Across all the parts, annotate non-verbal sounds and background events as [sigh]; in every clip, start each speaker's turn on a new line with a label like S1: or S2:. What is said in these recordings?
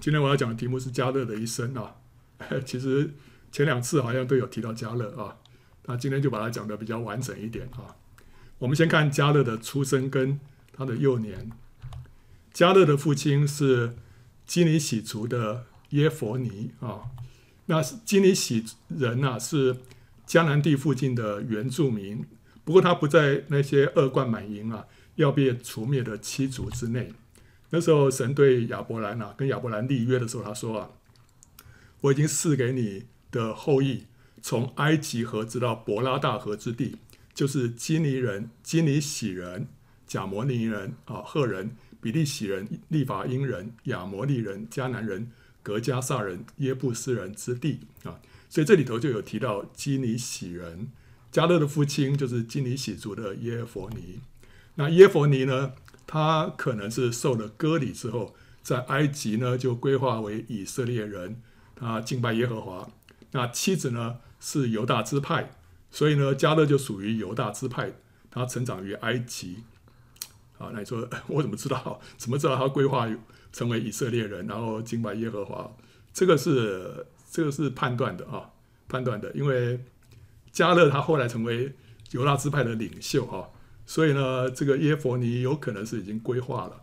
S1: 今天我要讲的题目是加勒的一生啊。[laughs] 其实前两次好像都有提到加勒啊，那今天就把它讲得比较完整一点啊。我们先看加勒的出生跟他的幼年。加勒的父亲是基尼喜族的耶佛尼啊，那基尼喜人啊，是迦南地附近的原住民，不过他不在那些恶贯满盈啊要被除灭的七族之内。那时候，神对亚伯兰啊，跟亚伯兰立约的时候，他说啊：“我已经赐给你的后裔，从埃及河直到伯拉大河之地，就是基尼人、基尼喜人、甲摩尼人啊、赫人、比利喜人、利法因人、亚摩利人、迦南人、格迦撒人、耶布斯人之地啊。所以这里头就有提到基尼喜人。迦勒的父亲就是基尼喜族的耶弗尼。那耶弗尼呢？”他可能是受了割礼之后，在埃及呢就归化为以色列人，他敬拜耶和华。那妻子呢是犹大支派，所以呢加勒就属于犹大支派。他成长于埃及。啊，那你说我怎么知道？怎么知道他归化成为以色列人，然后敬拜耶和华？这个是这个是判断的啊，判断的。因为加勒他后来成为犹大支派的领袖啊。所以呢，这个耶弗尼有可能是已经规划了。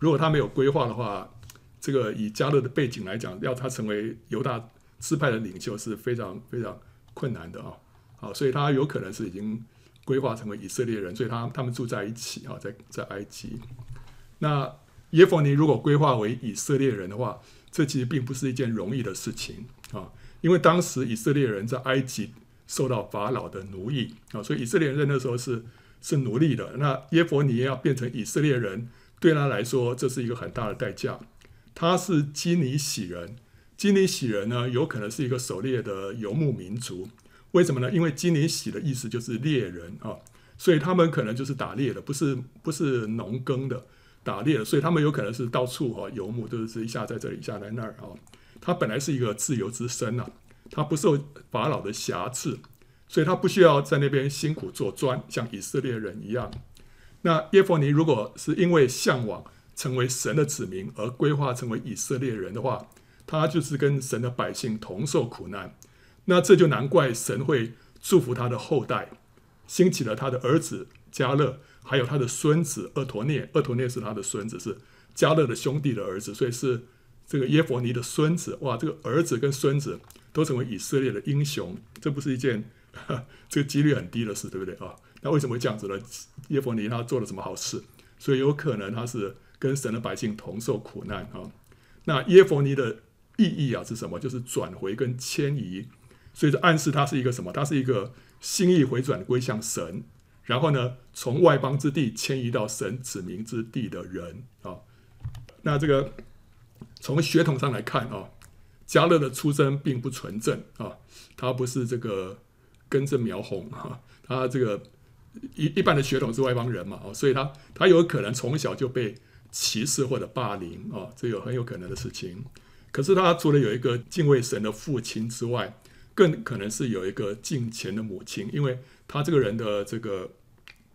S1: 如果他没有规划的话，这个以加勒的背景来讲，要他成为犹大支派的领袖是非常非常困难的啊。好，所以他有可能是已经规划成为以色列人，所以他他们住在一起啊，在在埃及。那耶弗尼如果规划为以色列人的话，这其实并不是一件容易的事情啊，因为当时以色列人在埃及受到法老的奴役啊，所以以色列人在那时候是。是奴隶的，那耶弗尼要变成以色列人，对他来说这是一个很大的代价。他是基尼喜人，基尼喜人呢，有可能是一个狩猎的游牧民族。为什么呢？因为基尼喜的意思就是猎人啊，所以他们可能就是打猎的，不是不是农耕的，打猎的，所以他们有可能是到处哈游牧，就是一下在这里，一下在那儿啊。他本来是一个自由之身呐，他不受法老的辖制。所以他不需要在那边辛苦做砖，像以色列人一样。那耶弗尼如果是因为向往成为神的子民而规划成为以色列人的话，他就是跟神的百姓同受苦难。那这就难怪神会祝福他的后代，兴起了他的儿子迦勒，还有他的孙子厄陀涅。厄陀涅是他的孙子，是迦勒的兄弟的儿子，所以是这个耶弗尼的孙子。哇，这个儿子跟孙子都成为以色列的英雄，这不是一件。[laughs] 这个几率很低的事，对不对啊？那为什么会这样子呢？耶弗尼他做了什么好事？所以有可能他是跟神的百姓同受苦难啊。那耶弗尼的意义啊是什么？就是转回跟迁移，所以这暗示他是一个什么？他是一个心意回转归向神，然后呢，从外邦之地迁移到神子民之地的人啊。那这个从血统上来看啊，迦勒的出生并不纯正啊，他不是这个。根正苗红哈，他这个一一般的血统是外邦人嘛，哦，所以他他有可能从小就被歧视或者霸凌啊，这有很有可能的事情。可是他除了有一个敬畏神的父亲之外，更可能是有一个敬虔的母亲，因为他这个人的这个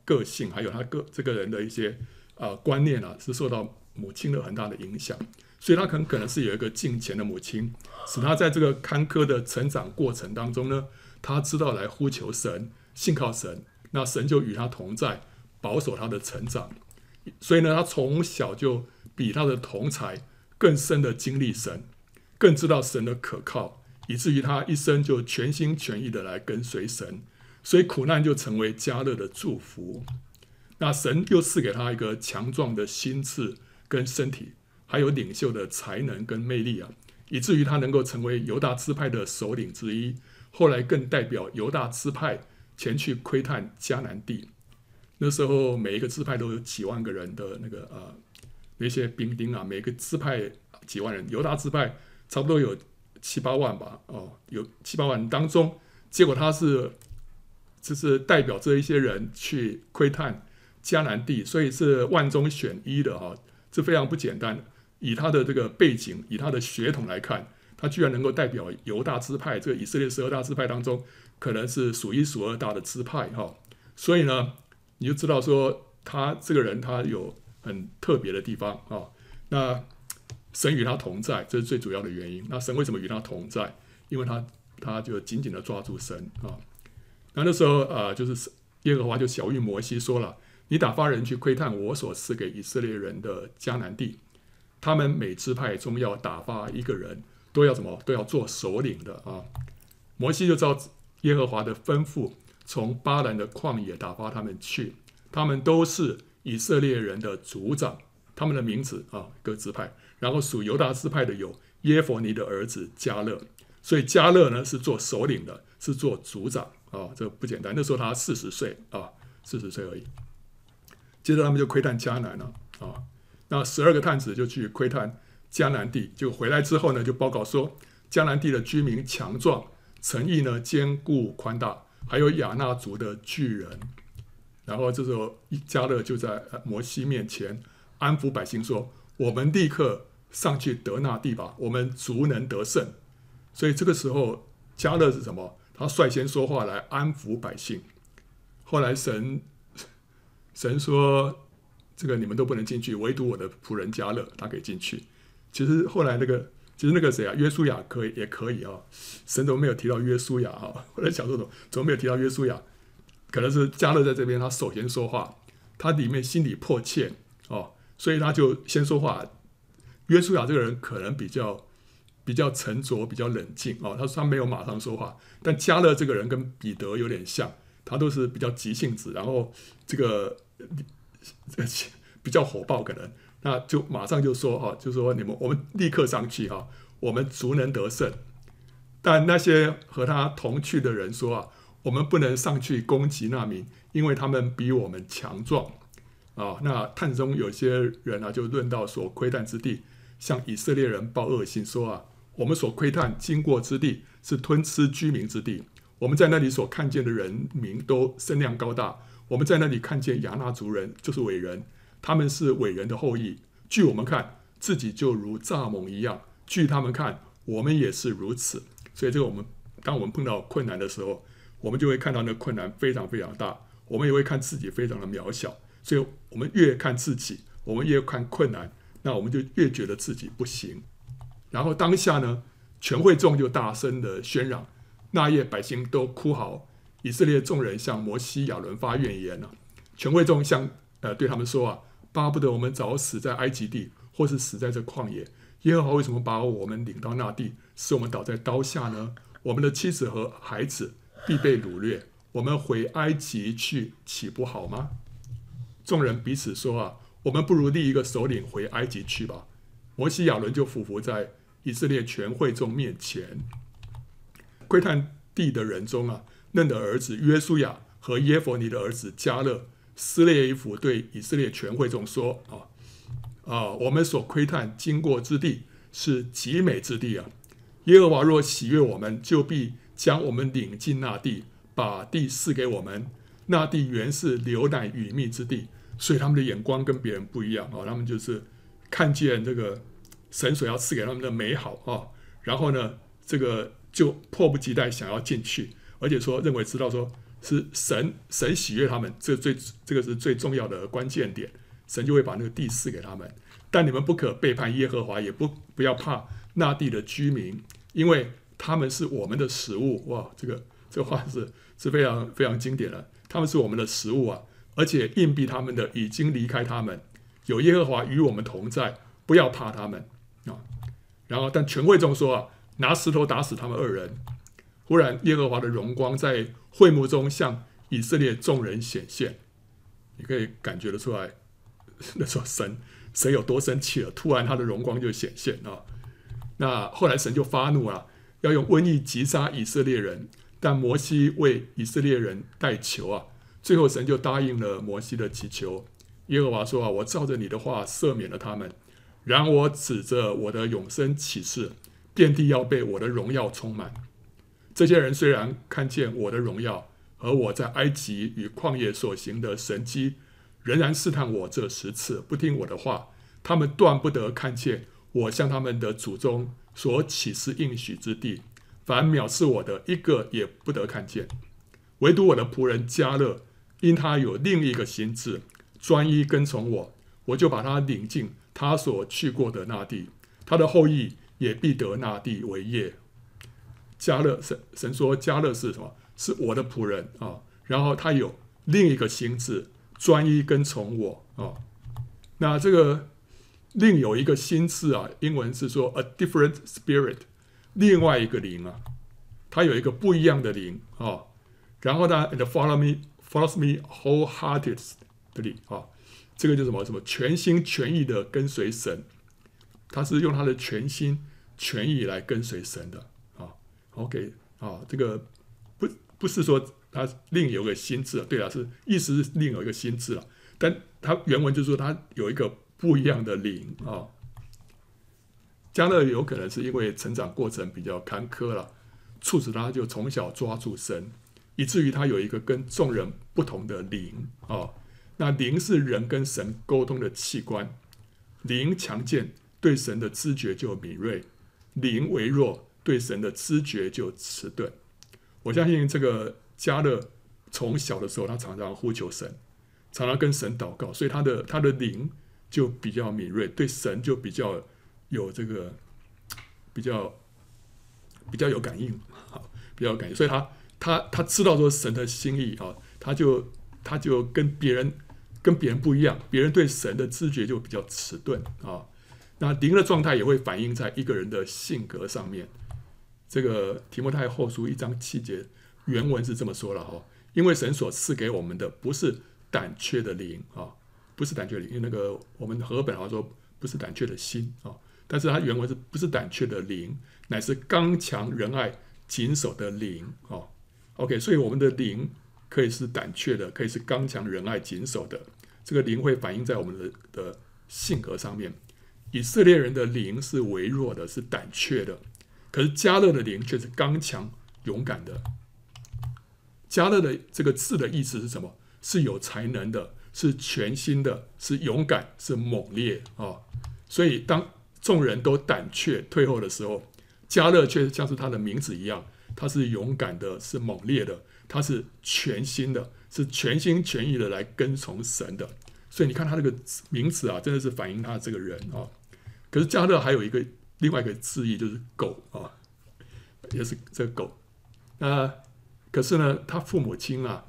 S1: 个性，还有他个这个人的一些啊、观念啊，是受到母亲的很大的影响，所以他很可能是有一个敬虔的母亲，使他在这个坎坷的成长过程当中呢。他知道来呼求神，信靠神，那神就与他同在，保守他的成长。所以呢，他从小就比他的同才更深的经历神，更知道神的可靠，以至于他一生就全心全意的来跟随神。所以苦难就成为加勒的祝福。那神又赐给他一个强壮的心智跟身体，还有领袖的才能跟魅力啊，以至于他能够成为犹大支派的首领之一。后来更代表犹大支派前去窥探迦南地，那时候每一个支派都有几万个人的那个呃那些兵丁啊，每个支派几万人，犹大支派差不多有七八万吧，哦，有七八万人当中，结果他是就是代表这一些人去窥探迦南地，所以是万中选一的哈，这非常不简单。以他的这个背景，以他的血统来看。他居然能够代表犹大支派，这个以色列十二大支派当中，可能是数一数二大的支派哈。所以呢，你就知道说他这个人他有很特别的地方啊。那神与他同在，这是最主要的原因。那神为什么与他同在？因为他他就紧紧的抓住神啊。那那时候啊、就是耶和华就晓諭摩西说了：“你打发人去窥探我所赐给以色列人的迦南地，他们每支派中要打发一个人，都要什么？都要做首领的啊。”摩西就照耶和华的吩咐，从巴兰的旷野打发他们去，他们都是以色列人的族长，他们的名字啊，各支派。然后属犹大支派的有耶弗尼的儿子迦勒，所以迦勒呢是做首领的，是做族长啊，这不简单。那时候他四十岁啊，四十岁而已。接着他们就窥探迦南了啊，那十二个探子就去窥探迦南地，就回来之后呢，就报告说迦南地的居民强壮，诚意呢坚固宽大，还有亚衲族的巨人。然后这时候迦勒就在摩西面前安抚百姓说：“我们立刻。”上去得那地吧，我们足能得胜。所以这个时候，迦勒是什么？他率先说话来安抚百姓。后来神神说：“这个你们都不能进去，唯独我的仆人迦勒，他可以进去。”其实后来那个，其实那个谁啊，约书亚可以也可以啊。神都没有提到约书亚哈。[laughs] 后来想说怎么怎么没有提到约书亚？可能是加勒在这边，他首先说话，他里面心里迫切哦，所以他就先说话。约书亚这个人可能比较比较沉着，比较冷静哦。他说他没有马上说话，但加勒这个人跟彼得有点像，他都是比较急性子，然后这个比较火爆，可能那就马上就说哈，就说你们我们立刻上去哈，我们足能得胜。但那些和他同去的人说啊，我们不能上去攻击那民，因为他们比我们强壮啊。那探中有些人啊，就论到所窥探之地。向以色列人报恶信说啊，我们所窥探经过之地是吞吃居民之地，我们在那里所看见的人民都身量高大，我们在那里看见亚衲族人就是伟人，他们是伟人的后裔。据我们看，自己就如蚱蜢一样；据他们看，我们也是如此。所以，这个我们当我们碰到困难的时候，我们就会看到那困难非常非常大，我们也会看自己非常的渺小。所以，我们越看自己，我们越看困难。那我们就越觉得自己不行，然后当下呢，全会众就大声的喧嚷，那夜百姓都哭嚎，以色列众人向摩西亚伦发怨言了。全会众向呃对他们说啊，巴不得我们早死在埃及地，或是死在这旷野。耶和华为什么把我们领到那地，使我们倒在刀下呢？我们的妻子和孩子必被掳掠，我们回埃及去岂不好吗？众人彼此说啊。我们不如立一个首领回埃及去吧。摩西亚伦就俯伏在以色列全会众面前。窥探地的人中啊，嫩的儿子约书亚和耶弗尼的儿子迦勒撕裂衣服，对以色列全会众说：“啊啊，我们所窥探经过之地是极美之地啊！耶和华若喜悦我们，就必将我们领进那地，把地赐给我们。那地原是流奶与蜜之地。”所以他们的眼光跟别人不一样啊，他们就是看见这个神所要赐给他们的美好啊，然后呢，这个就迫不及待想要进去，而且说认为知道说是神神喜悦他们，这最这个是最重要的关键点，神就会把那个地赐给他们。但你们不可背叛耶和华，也不不要怕那地的居民，因为他们是我们的食物。哇，这个这话是是非常非常经典的，他们是我们的食物啊。而且硬币他们的已经离开他们，有耶和华与我们同在，不要怕他们啊。然后，但全会众说啊，拿石头打死他们二人。忽然，耶和华的荣光在会幕中向以色列众人显现，你可以感觉得出来，[laughs] 那时候神神有多生气了。突然，他的荣光就显现啊。那后来神就发怒了，要用瘟疫击杀以色列人。但摩西为以色列人代求啊。最后，神就答应了摩西的祈求。耶和华说：“啊，我照着你的话赦免了他们。然我指着我的永生起誓，遍地要被我的荣耀充满。这些人虽然看见我的荣耀和我在埃及与旷野所行的神迹，仍然试探我这十次，不听我的话。他们断不得看见我向他们的祖宗所起誓应许之地。凡藐视我的，一个也不得看见。唯独我的仆人迦勒。”因他有另一个心志，专一跟从我，我就把他领进他所去过的那地。他的后裔也必得那地为业。加勒神神说加勒是什么？是我的仆人啊。然后他有另一个心智，专一跟从我啊。那这个另有一个心智啊，英文是说 a different spirit，另外一个灵啊，他有一个不一样的灵啊。然后呢，and follow me follows me wholeheartedly 啊，这个就什么什么全心全意的跟随神，他是用他的全心全意来跟随神的 OK 啊，这个不不是说他另有个心志，对啊，是意思是另有一个心志了。但他原文就是说他有一个不一样的灵啊。加勒有可能是因为成长过程比较坎坷了，促使他就从小抓住神，以至于他有一个跟众人不同的灵啊。那灵是人跟神沟通的器官，灵强健，对神的知觉就敏锐；灵微弱，对神的知觉就迟钝。我相信这个加勒从小的时候，他常常呼求神。常常跟神祷告，所以他的他的灵就比较敏锐，对神就比较有这个比较比较有感应，比较有感应。所以他他他知道说神的心意啊，他就他就跟别人跟别人不一样，别人对神的知觉就比较迟钝啊。那灵的状态也会反映在一个人的性格上面。这个提摩太后书一章七节原文是这么说了哈，因为神所赐给我们的不是。胆怯的灵啊，不是胆怯灵，因为那个我们和本好像说不是胆怯的心啊，但是它原文是不是胆怯的灵，乃是刚强仁爱谨守的灵啊。OK，所以我们的灵可以是胆怯的，可以是刚强仁爱谨守的。这个灵会反映在我们的的性格上面。以色列人的灵是微弱的，是胆怯的，可是加勒的灵却是刚强勇敢的。加勒的这个字的意思是什么？是有才能的，是全新的，是勇敢，是猛烈啊、所以当众人都胆怯退后的时候，加勒却像是他的名字一样，他是勇敢的，是猛烈的，他是全新的，是全心全意的来跟从神的。所以你看他这个名字啊，真的是反映他这个人啊、可是加勒还有一个另外一个字义，就是狗啊，也是这个狗。那可是呢，他父母亲啊。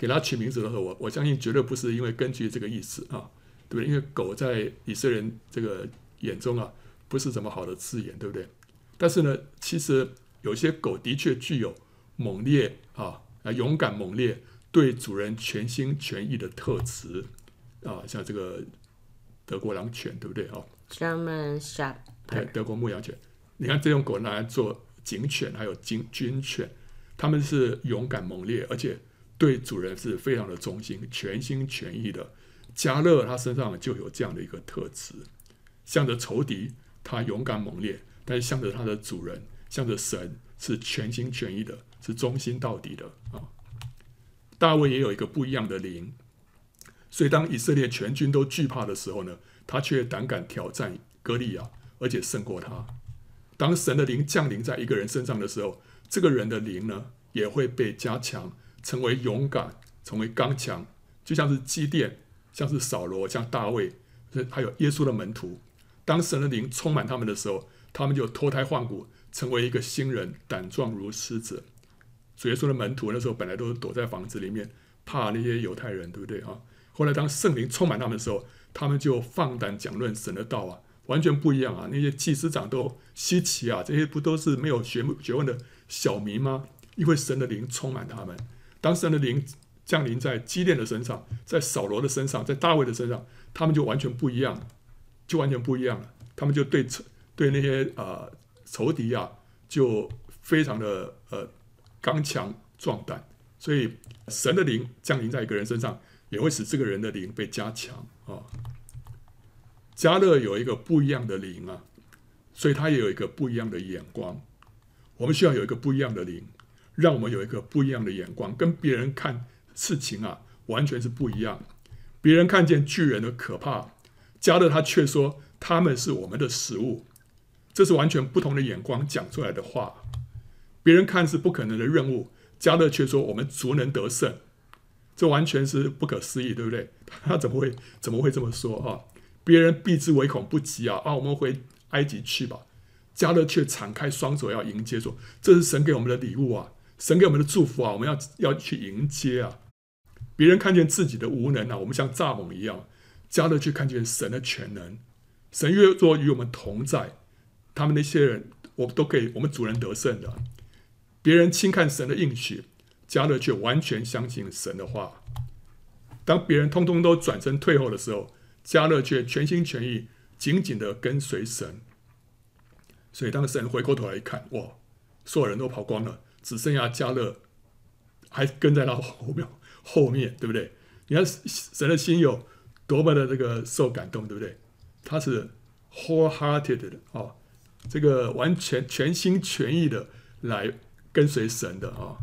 S1: 给他取名字的时候，我我相信绝对不是因为根据这个意思啊，对不对？因为狗在以色列人这个眼中啊，不是什么好的字眼，对不对？但是呢，其实有些狗的确具有猛烈啊、啊勇敢猛烈，对主人全心全意的特质啊，像这个德国狼犬，对不对啊？German Shepherd，对，德国牧羊犬。你看这种狗拿来做警犬，还有警军犬，他们是勇敢猛烈，而且。对主人是非常的忠心，全心全意的。加勒他身上就有这样的一个特质，向着仇敌，他勇敢猛烈；但是向着他的主人，向着神，是全心全意的，是忠心到底的啊。大卫也有一个不一样的灵，所以当以色列全军都惧怕的时候呢，他却胆敢挑战歌利亚，而且胜过他。当神的灵降临在一个人身上的时候，这个人的灵呢，也会被加强。成为勇敢，成为刚强，就像是基甸，像是扫罗，像大卫，还有耶稣的门徒。当神的灵充满他们的时候，他们就脱胎换骨，成为一个新人，胆壮如狮子。主耶稣的门徒那时候本来都是躲在房子里面，怕那些犹太人，对不对啊？后来当圣灵充满他们的时候，他们就放胆讲论神的道啊，完全不一样啊！那些祭司长都稀奇啊，这些不都是没有学学问的小民吗？因为神的灵充满他们。当神的灵降临在基甸的身上，在扫罗的身上，在大卫的身上，他们就完全不一样，就完全不一样了。他们就对对那些呃仇敌啊，就非常的呃刚强壮胆。所以神的灵降临在一个人身上，也会使这个人的灵被加强啊、哦。迦勒有一个不一样的灵啊，所以他也有一个不一样的眼光。我们需要有一个不一样的灵。让我们有一个不一样的眼光，跟别人看事情啊，完全是不一样。别人看见巨人的可怕，加勒他却说他们是我们的食物，这是完全不同的眼光讲出来的话。别人看是不可能的任务，加勒却说我们足能得胜，这完全是不可思议，对不对？[laughs] 他怎么会怎么会这么说啊？别人避之唯恐不及啊！啊，我们回埃及去吧。加勒却敞开双手要迎接，说：“这是神给我们的礼物啊，神给我们的祝福啊，我们要要去迎接啊。”别人看见自己的无能啊，我们像蚱蜢一样；加勒却看见神的全能。神越若与我们同在，他们那些人，我们都可以，我们主人得胜的。别人轻看神的应许，加勒却完全相信神的话。当别人通通都转身退后的时候，加勒却全心全意、紧紧的跟随神。所以当神回过头来一看，哇，所有人都跑光了，只剩下加勒还跟在他后面，后面对不对？你看神的心有多么的这个受感动，对不对？他是 wholehearted 的哦，这个完全全心全意的来跟随神的啊、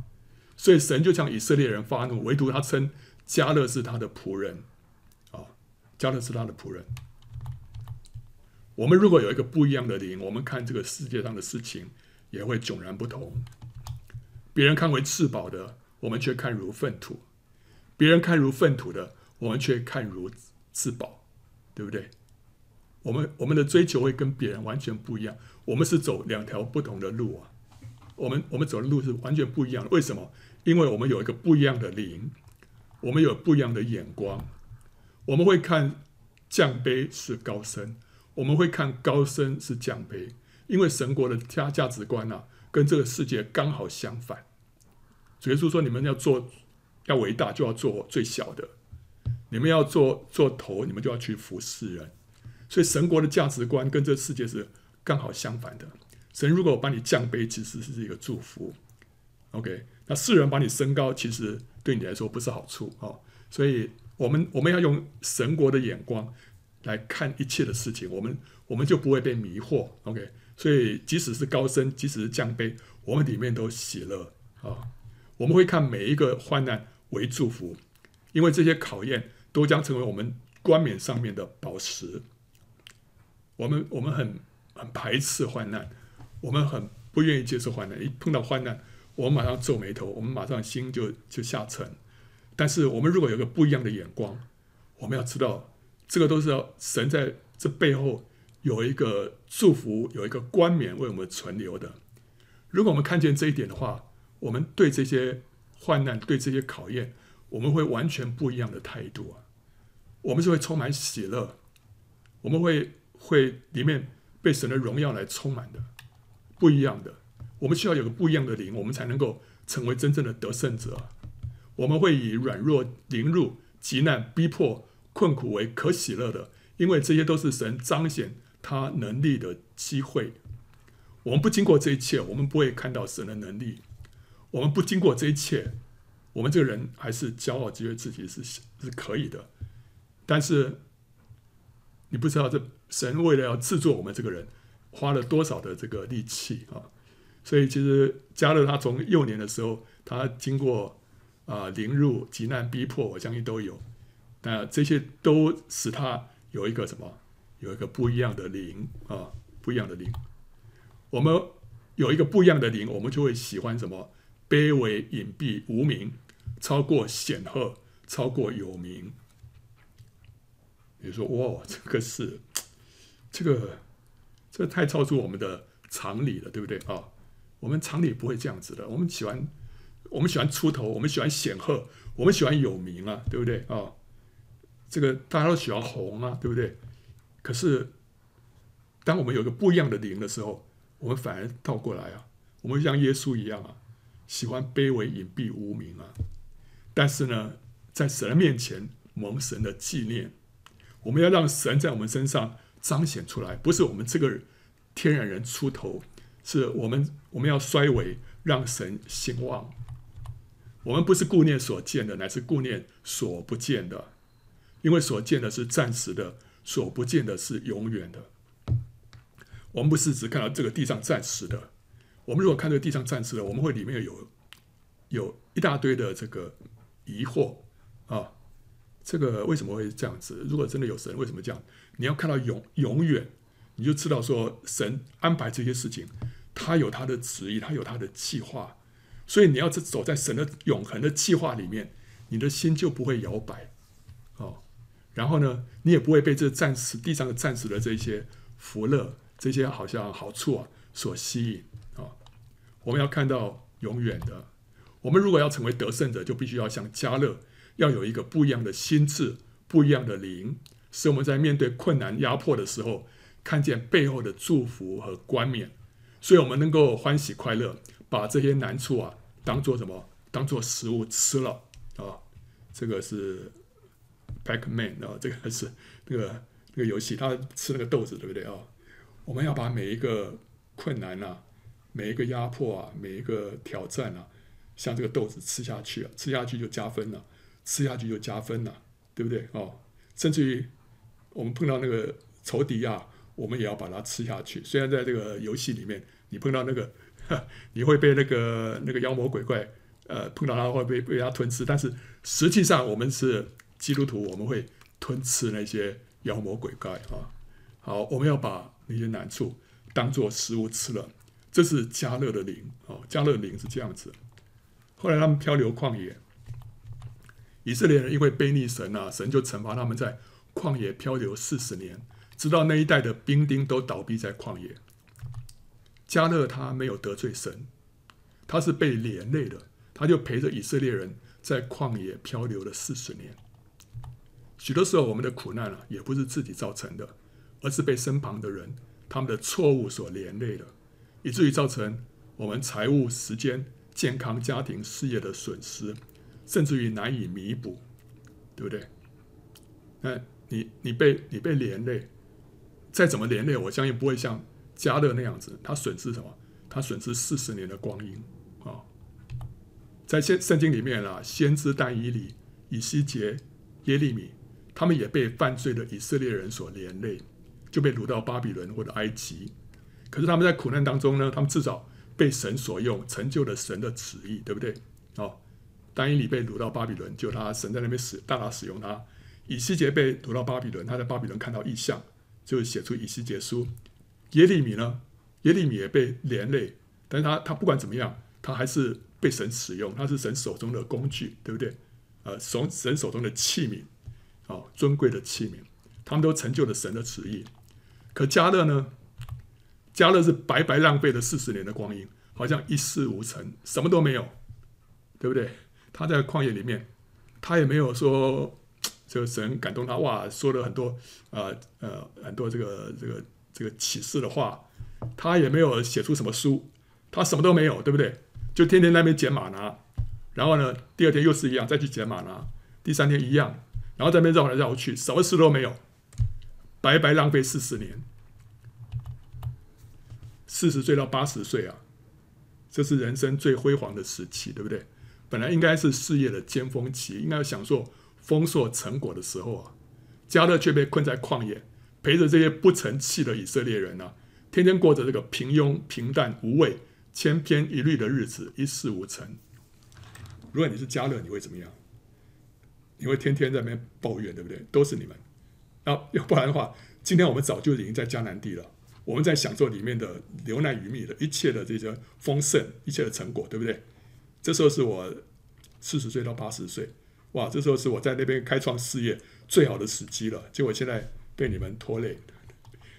S1: 所以神就向以色列人发怒，唯独他称加勒是他的仆人，加勒是他的仆人。我们如果有一个不一样的灵，我们看这个世界上的事情也会迥然不同。别人看为至宝的，我们却看如粪土；别人看如粪土的，我们却看如至宝，对不对？我们我们的追求会跟别人完全不一样。我们是走两条不同的路啊，我们我们走的路是完全不一样的。为什么？因为我们有一个不一样的灵，我们有不一样的眼光，我们会看降卑是高升。我们会看高升是降卑，因为神国的价价值观啊，跟这个世界刚好相反。主耶稣说：“你们要做要伟大，就要做最小的；你们要做做头，你们就要去服侍人。”所以神国的价值观跟这世界是刚好相反的。神如果把你降卑，其实是一个祝福。OK，那世人把你升高，其实对你来说不是好处哦。所以我们我们要用神国的眼光。来看一切的事情，我们我们就不会被迷惑。OK，所以即使是高升，即使是降卑，我们里面都喜乐啊。我们会看每一个患难为祝福，因为这些考验都将成为我们冠冕上面的宝石。我们我们很很排斥患难，我们很不愿意接受患难。一碰到患难，我们马上皱眉头，我们马上心就就下沉。但是我们如果有个不一样的眼光，我们要知道。这个都是要神在这背后有一个祝福，有一个冠冕为我们存留的。如果我们看见这一点的话，我们对这些患难、对这些考验，我们会完全不一样的态度啊！我们是会充满喜乐，我们会会里面被神的荣耀来充满的，不一样的。我们需要有个不一样的灵，我们才能够成为真正的得胜者。我们会以软弱、凌辱、急难、逼迫。困苦为可喜乐的，因为这些都是神彰显他能力的机会。我们不经过这一切，我们不会看到神的能力。我们不经过这一切，我们这个人还是骄傲，觉得自己是是可以的。但是你不知道，这神为了要制作我们这个人，花了多少的这个力气啊！所以其实迦勒他从幼年的时候，他经过啊凌辱、急难、逼迫，我相信都有。那这些都使他有一个什么？有一个不一样的灵啊，不一样的灵。我们有一个不一样的灵，我们就会喜欢什么？卑微、隐蔽、无名，超过显赫，超过有名。你说哇，这个是这个，这太超出我们的常理了，对不对啊？我们常理不会这样子的。我们喜欢，我们喜欢出头，我们喜欢显赫，我们喜欢有名啊，对不对啊？这个大家都喜欢红啊，对不对？可是，当我们有个不一样的灵的时候，我们反而倒过来啊，我们像耶稣一样啊，喜欢卑微、隐蔽、无名啊。但是呢，在神面前蒙神的纪念，我们要让神在我们身上彰显出来，不是我们这个天然人出头，是我们我们要衰微，让神兴旺。我们不是顾念所见的，乃是顾念所不见的。因为所见的是暂时的，所不见的是永远的。我们不是只看到这个地上暂时的，我们如果看这个地上暂时的，我们会里面有有一大堆的这个疑惑啊。这个为什么会这样子？如果真的有神，为什么这样？你要看到永永远，你就知道说神安排这些事情，他有他的旨意，他有他的计划。所以你要是走在神的永恒的计划里面，你的心就不会摇摆。哦然后呢，你也不会被这暂时地上的暂时的这些福乐这些好像好处啊所吸引啊。我们要看到永远的。我们如果要成为得胜者，就必须要像加勒，要有一个不一样的心智、不一样的灵，使我们在面对困难压迫的时候，看见背后的祝福和冠冕，所以我们能够欢喜快乐，把这些难处啊当做什么？当做食物吃了啊。这个是 Pac-Man 啊，这个是那个那个游戏，他吃那个豆子，对不对啊？我们要把每一个困难啊，每一个压迫啊，每一个挑战啊，像这个豆子吃下去啊，吃下去就加分了，吃下去就加分了，对不对哦？甚至于我们碰到那个仇敌啊，我们也要把它吃下去。虽然在这个游戏里面，你碰到那个，[laughs] 你会被那个那个妖魔鬼怪，呃，碰到他会被被他吞吃，但是实际上我们是基督徒，我们会吞吃那些妖魔鬼怪啊。好，我们要把。那些难处当做食物吃了，这是加勒的灵哦。加勒的灵是这样子。后来他们漂流旷野，以色列人因为背逆神啊，神就惩罚他们在旷野漂流四十年，直到那一代的兵丁都倒闭在旷野。迦勒他没有得罪神，他是被连累的，他就陪着以色列人在旷野漂流了四十年。许多时候我们的苦难啊，也不是自己造成的。而是被身旁的人他们的错误所连累的，以至于造成我们财务、时间、健康、家庭、事业的损失，甚至于难以弥补，对不对？那你你被你被连累，再怎么连累，我相信不会像加勒那样子，他损失什么？他损失四十年的光阴啊！在圣圣经里面啊，先知但以理、以西结、耶利米，他们也被犯罪的以色列人所连累。就被掳到巴比伦或者埃及，可是他们在苦难当中呢，他们至少被神所用，成就了神的旨意，对不对？哦，但以理被掳到巴比伦，就他神在那边使大大使用他。以西结被掳到巴比伦，他在巴比伦看到异象，就写出以西结书。耶利米呢？耶利米也被连累，但是他他不管怎么样，他还是被神使用，他是神手中的工具，对不对？呃，神神手中的器皿，哦，尊贵的器皿，他们都成就了神的旨意。可加勒呢？加勒是白白浪费了四十年的光阴，好像一事无成，什么都没有，对不对？他在旷野里面，他也没有说这个神感动他，哇，说了很多呃呃很多这个这个这个启示的话，他也没有写出什么书，他什么都没有，对不对？就天天在那边捡马拿，然后呢，第二天又是一样，再去捡马拿，第三天一样，然后在那边绕来绕去，什么事都没有。白白浪费四十年，四十岁到八十岁啊，这是人生最辉煌的时期，对不对？本来应该是事业的巅峰期，应该要享受丰硕成果的时候啊。迦勒却被困在旷野，陪着这些不成器的以色列人啊，天天过着这个平庸、平淡、无味、千篇一律的日子，一事无成。如果你是迦勒，你会怎么样？你会天天在那边抱怨，对不对？都是你们。那要不然的话，今天我们早就已经在迦南地了，我们在享受里面的流奶与蜜的一切的这些丰盛，一切的成果，对不对？这时候是我四十岁到八十岁，哇，这时候是我在那边开创事业最好的时机了。结果现在被你们拖累，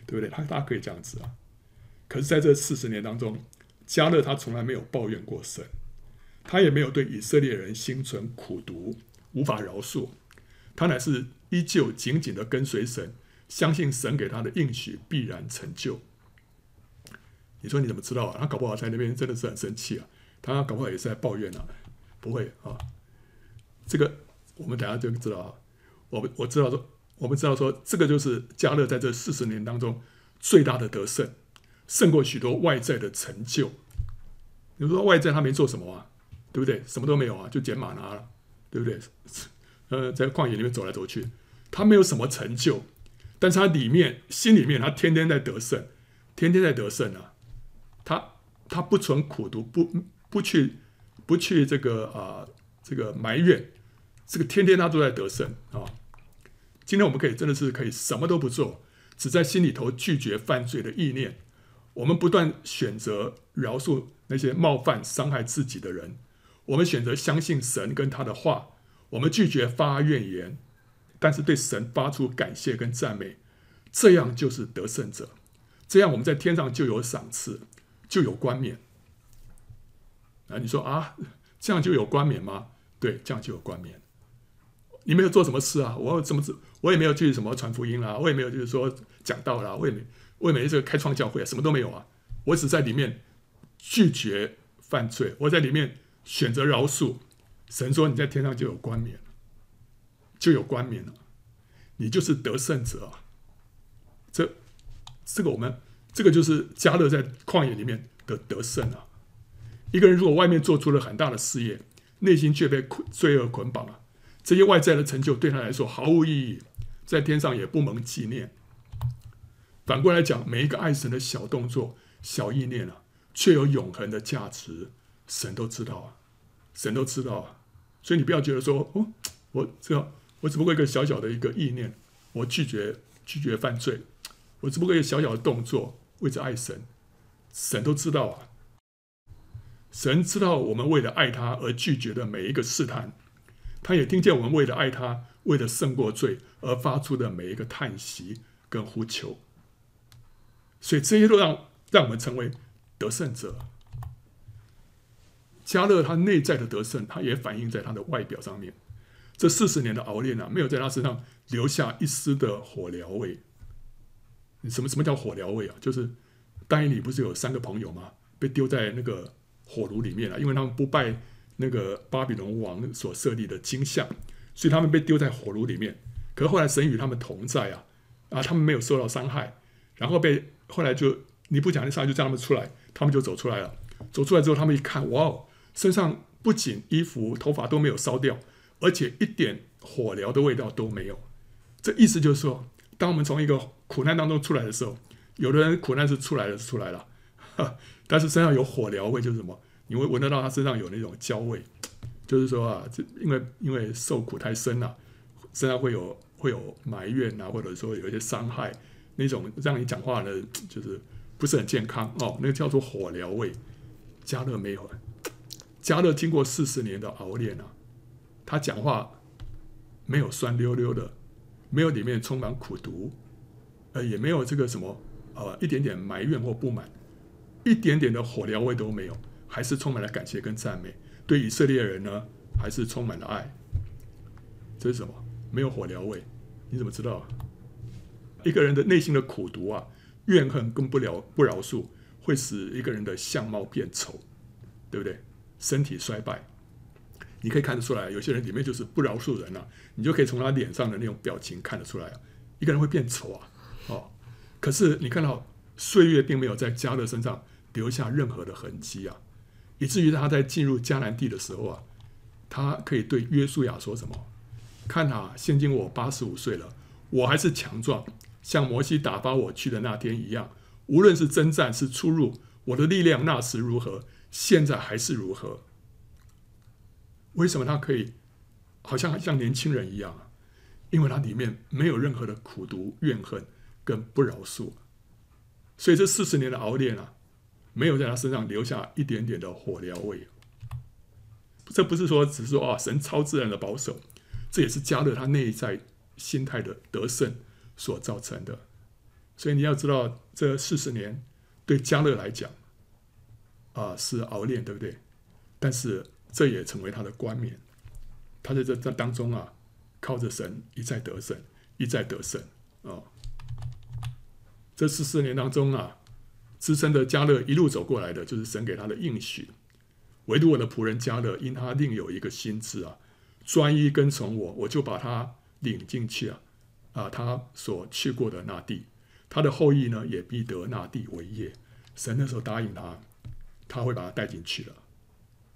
S1: 对不对？他大家可以这样子啊。可是在这四十年当中，迦勒他从来没有抱怨过神，他也没有对以色列人心存苦毒，无法饶恕，他乃是。依旧紧紧的跟随神，相信神给他的应许必然成就。你说你怎么知道啊？他搞不好在那边真的是很生气啊，他搞不好也是在抱怨啊。不会啊，这个我们等下就知道啊。我我知道说，我们知道说，这个就是加勒在这四十年当中最大的得胜，胜过许多外在的成就。你说外在他没做什么啊？对不对？什么都没有啊，就捡吗哪了，对不对？[laughs] 呃，在旷野里面走来走去，他没有什么成就，但是他里面心里面，他天天在得胜，天天在得胜啊。他他不存苦毒，不不去不去这个啊、这个埋怨，这个天天他都在得胜啊。今天我们可以真的是可以什么都不做，只在心里头拒绝犯罪的意念。我们不断选择饶恕那些冒犯伤害自己的人，我们选择相信神跟他的话。我们拒绝发怨言，但是对神发出感谢跟赞美，这样就是得胜者，这样我们在天上就有赏赐，就有冠冕。啊，你说啊，这样就有冠冕吗？对，这样就有冠冕。你没有做什么事啊？我怎么我也没有去什么传福音啦、我也没有就是说讲道啦，我也没我也没这个开创教会啊，什么都没有啊。我只在里面拒绝犯罪，我在里面选择饶恕。神说你在天上就有冠冕，就有冠冕了，你就是得胜者啊。这这个我们这个就是加勒在旷野里面的得胜啊。一个人如果外面做出了很大的事业，内心却被罪恶捆绑了，这些外在的成就对他来说毫无意义，在天上也不蒙纪念。反过来讲，每一个爱神的小动作、小意念啊，却有永恒的价值，神都知道啊，神都知道啊。所以你不要觉得说，哦，我这我只不过一个小小的一个意念，我拒绝拒绝犯罪，我只不过一个小小的动作，为着爱神，神都知道啊。神知道我们为了爱他而拒绝的每一个试探，他也听见我们为了爱他，为了胜过罪而发出的每一个叹息跟呼求。所以这些都让让我们成为得胜者。加勒他内在的得胜，他也反映在他的外表上面。这四十年的熬炼啊，没有在他身上留下一丝的火燎味。什么什么叫火燎味啊？就是但以理不是有三个朋友吗？被丢在那个。火炉里面了，因为他们不拜那个巴比伦王所设立的金像，所以他们被丢在火炉里面。可是后来神与他们同在啊，啊，他们没有受到伤害。然后被后来就尼布甲尼撒就叫他们出来，他们就走出来了。走出来之后，他们一看，哇哦，身上不仅衣服、头发都没有烧掉，而且一点火燎的味道都没有。这意思就是说，当我们从一个苦难当中出来的时候，有的人苦难是出来了，出来了。但是身上有火燎味，就是什么？你会闻得到他身上有那种焦味，就是说啊，这因为因为受苦太深了，身上会有会有埋怨啊，或者说有一些伤害，那种让你讲话呢，就是不是很健康哦。那个叫做火燎味。加勒没有，加勒经过四十年的熬炼啊，他讲话没有酸溜溜的，没有里面充满苦毒，呃，也没有这个什么呃一点点埋怨或不满。一点点的火燎味都没有，还是充满了感谢跟赞美。对以色列人呢，还是充满了爱。这是什么？没有火燎味，你怎么知道？一个人的内心的苦毒啊、怨恨跟不了不饶恕，会使一个人的相貌变丑，对不对？身体衰败，你可以看得出来，有些人里面就是不饶恕人啊，你就可以从他脸上的那种表情看得出来啊，一个人会变丑啊。哦，可是你看到岁月并没有在迦勒身上。留下任何的痕迹啊，以至于他在进入迦南地的时候啊，他可以对约书亚说什么？看啊，现今我八十五岁了，我还是强壮，像摩西打发我去的那天一样。无论是征战是出入，我的力量那时如何，现在还是如何。为什么他可以好像像年轻人一样啊？因为他里面没有任何的苦毒、怨恨跟不饶恕。所以这四十年的熬炼啊。没有在他身上留下一点点的火燎味，这不是说只是说啊，神超自然的保守，这也是加勒他内在心态的得胜所造成的。所以你要知道，这四十年对加勒来讲啊是熬炼，对不对？但是这也成为他的冠冕，他在这这当中啊，靠着神一再得胜，一再得胜啊。这四十年当中啊。资深的加勒一路走过来的，就是神给他的应许。唯独我的仆人加勒，因他另有一个心志啊，专一跟从我，我就把他领进去啊，啊，他所去过的那地，他的后裔呢，也必得那地为业。神那时候答应他，他会把他带进去了，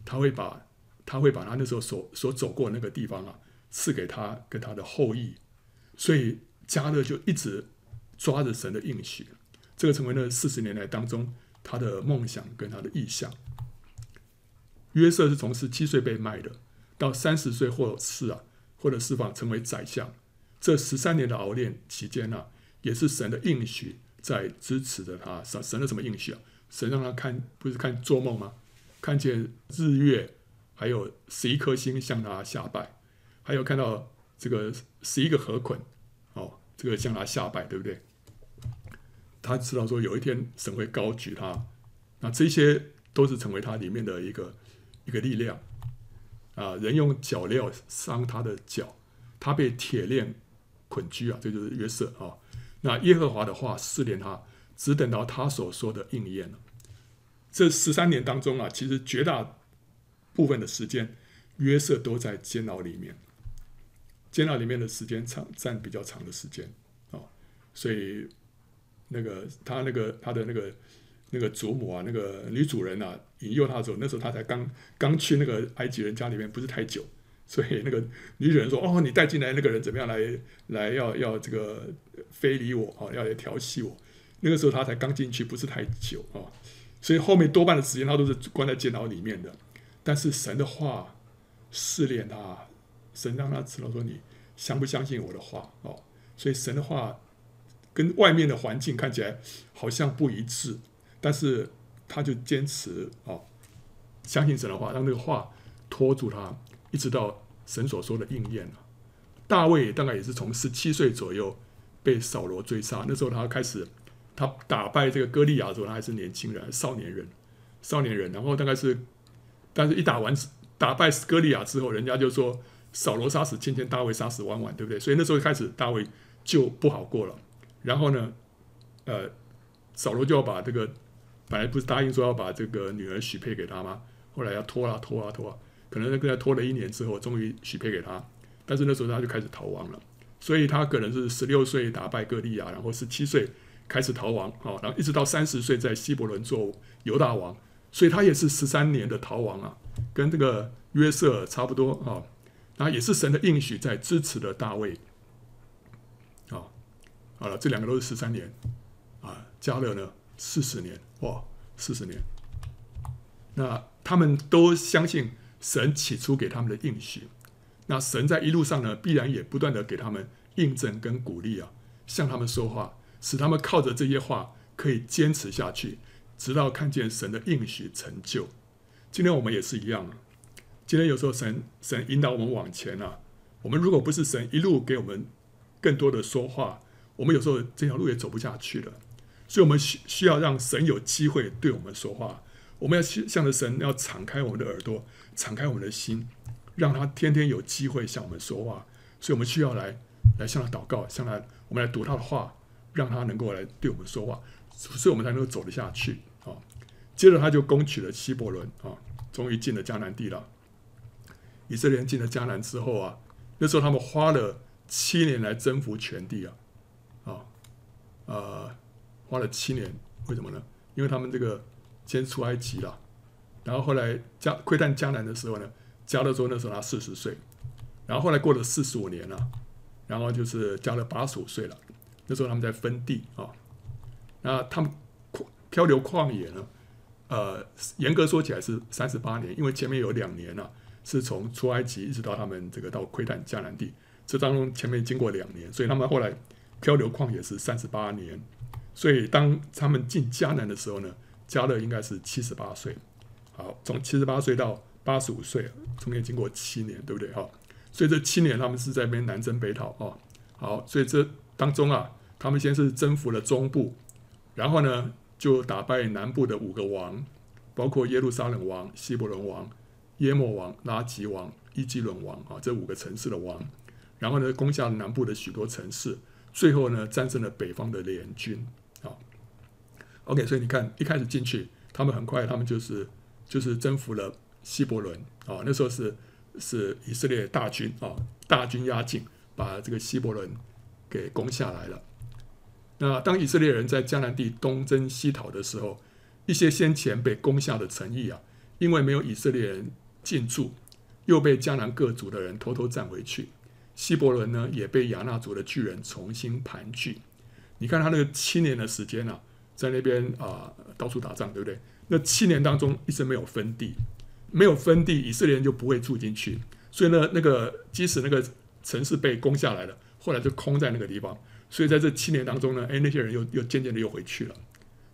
S1: 他会把他会把他那时候所所走过那个地方啊，赐给他跟他的后裔。所以加勒就一直抓着神的应许。这个成为了四十年来当中他的梦想跟他的意向。约瑟是从十七岁被卖的，到三十岁获释啊，或者释放成为宰相。这十三年的熬炼期间呢、也是神的应许在支持着他。神神的什么应许啊？神让他看，不是看做梦吗？看见日月，还有十一颗星向他下拜，还有看到这个十一个河捆，哦，这个向他下拜，对不对？他知道说有一天神会高举他，那这些都是成为他里面的一个一个力量啊。人用脚镣伤他的脚，他被铁链捆拘啊，这就是约瑟啊。那耶和华的话试炼他，只等到他所说的应验了。这十三年当中啊，其实绝大部分的时间，约瑟都在监牢里面。监牢里面的时间长，占比较长的时间啊，所以那个他那个他的那个那个祖母啊，那个女主人啊，引诱他的时候，那时候他才刚刚去那个埃及人家里面，不是太久，所以那个女主人说：“哦，你带进来那个人怎么样来 [laughs] 来要要这个非礼我啊，要来调戏我。”那个时候他才刚进去，不是太久啊，所以后面多半的时间他都是关在监牢里面的。但是神的话试炼他。神让他知道说，你相不相信我的话哦，所以神的话跟外面的环境看起来好像不一致，但是他就坚持哦，相信神的话，让这个话拖住他，一直到神所说的应验了。大卫大概也是从十七岁左右被扫罗追杀，那时候他开始，他打败这个歌利亚的时候，他还是年轻人，少年人，少年人，然后大概是，但是一打完打败歌利亚之后，人家就说。扫罗杀死千千，大卫杀死万万，对不对？所以那时候开始，大卫就不好过了。然后呢，呃，扫罗就要把这个本来不是答应说要把这个女儿许配给他吗？后来要拖啊拖啊拖啊，可能跟他拖了一年之后，终于许配给他。但是那时候他就开始逃亡了。所以他可能是十六岁打败歌利亚，然后十七岁开始逃亡，啊，然后一直到三十岁在希伯伦做犹大王。所以他也是十三年的逃亡啊，跟这个约瑟差不多啊。啊，也是神的应许在支持的大卫，好了，这两个都是十三年，啊，加勒呢四十年，哇，四十年，那他们都相信神起初给他们的应许，那神在一路上呢，必然也不断的给他们印证跟鼓励啊，向他们说话，使他们靠着这些话可以坚持下去，直到看见神的应许成就。今天我们也是一样。今天有时候神神引导我们往前啊，我们如果不是神一路给我们更多的说话，我们有时候这条路也走不下去了。所以，我们需需要让神有机会对我们说话。我们要向着神，要敞开我们的耳朵，敞开我们的心，让他天天有机会向我们说话。所以我们需要来来向他祷告，向他我们来读他的话，让他能够来对我们说话，所以我们才能够走得下去啊。接着他就攻取了希伯伦啊，终于进了迦南地了。以色列人进了迦南之后啊，那时候他们花了七年来征服全地，啊，呃，花了七年，为什么呢？因为他们这个先出埃及了，然后后来加窥探迦南的时候呢，迦勒说那时候他四十岁，然后后来过了四十五年了，然后就是加勒八十五岁了，那时候他们在分地啊，那他们漂流旷野呢，呃，严格说起来是三十八年，因为前面有两年了。是从出埃及一直到他们这个到窥探迦南地，这当中前面经过两年，所以他们后来漂流旷野是三十八年。所以当他们进迦南的时候呢，迦勒应该是七十八岁。好，从七十八岁到八十五岁，中间经过七年，对不对？哈，所以这七年他们是在那边南征北讨啊。好，所以这当中啊，他们先是征服了中部，然后呢就打败南部的五个王，包括耶路撒冷王、希伯伦王。耶摩王、拉吉王、伊基伦王啊，这五个城市的王，然后呢，攻下了南部的许多城市，最后呢，战胜了北方的联军啊。OK，所以你看，一开始进去，他们很快，他们就是就是征服了希伯伦啊。那时候是是以色列大军啊，大军压境，把这个希伯伦给攻下来了。那当以色列人在迦南地东征西讨的时候，一些先前被攻下的城邑啊，因为没有以色列人。进驻，又被迦南各族的人偷偷占回去。希伯伦呢，也被亚衲族的巨人重新盘踞。你看他那个七年的时间啊，在那边啊、到处打仗，对不对？那七年当中一直没有分地，没有分地，以色列人就不会住进去。所以呢，那个即使那个城市被攻下来了，后来就空在那个地方。所以在这七年当中呢，哎，那些人又又渐渐的又回去了。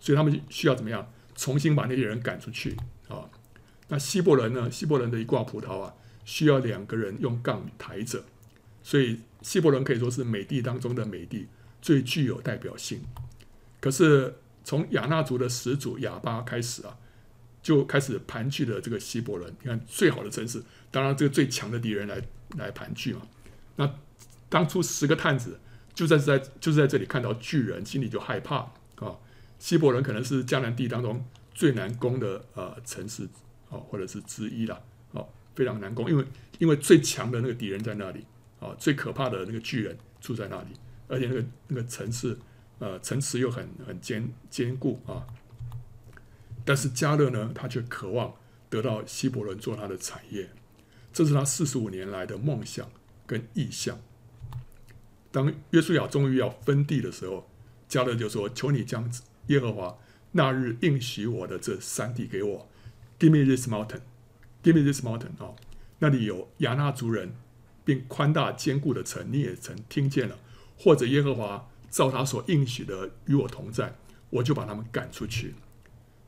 S1: 所以他们需要怎么样？重新把那些人赶出去啊。那希伯伦呢？希伯伦的一挂葡萄啊，需要两个人用杠抬着，所以希伯伦可以说是美帝当中的美帝，最具有代表性。可是从亚纳族的始祖亚巴开始啊，就开始盘踞了这个希伯伦。你看最好的城市，当然这个最强的敌人来来盘踞嘛。那当初十个探子就在在就是在这里看到巨人，心里就害怕啊。希伯伦可能是迦南地当中最难攻的呃城市啊，或者是之一啦，啊，非常难攻，因为因为最强的那个敌人在那里啊，最可怕的那个巨人住在那里，而且那个那个城市呃城池又很很坚坚固啊。但是加勒呢，他却渴望得到希伯伦做他的产业，这是他四十五年来的梦想跟意向。当约书亚终于要分地的时候，加勒就说：“求你将。”耶和华那日应许我的这山地给我，Give me this mountain, Give me this mountain 哦，那里有亚衲族人，并宽大坚固的城，你也曾听见了。或者耶和华照他所应许的与我同在，我就把他们赶出去。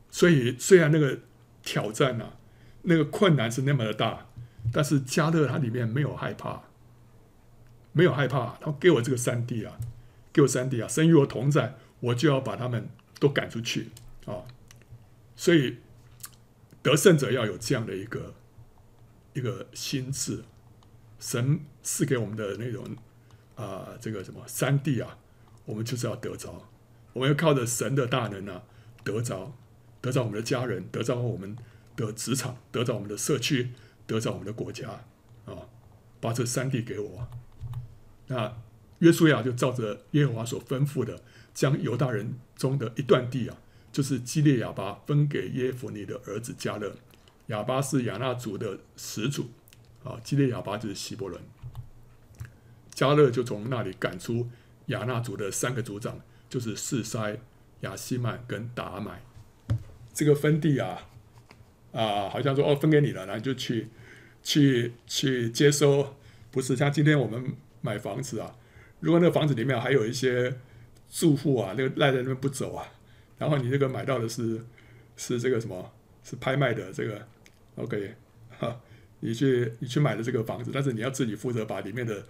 S1: 所以虽然那个挑战啊，那个困难是那么的大，但是迦勒他里面没有害怕，没有害怕。他给我这个三弟啊，给我三弟啊，神与我同在，我就要把他们。都赶出去啊！所以得胜者要有这样的一个一个心智。神赐给我们的那种啊，这个什么山地啊，我们就是要得着。我们要靠着神的大能啊，得着，得着我们的家人，得着我们的职场，得着我们的社区，得着我们的国家啊！把这山地给我。那约书亚就照着耶和华所吩咐的。将犹大人中的一段地啊，就是基列亚巴分给耶孚尼的儿子迦勒。亚巴是亚纳族的始祖啊，基列亚巴就是希伯伦。加勒就从那里赶出亚衲族的三个族长，就是示筛、亚西曼跟达买。这个分地啊啊，好像说哦分给你了，然后就去去去接收。不是像今天我们买房子啊，如果那个房子里面还有一些。住户啊，那个赖在那边不走啊，然后你这个买到的是是这个什么？是拍卖的这个，OK，哈，你去你去买的这个房子，但是你要自己负责把里面的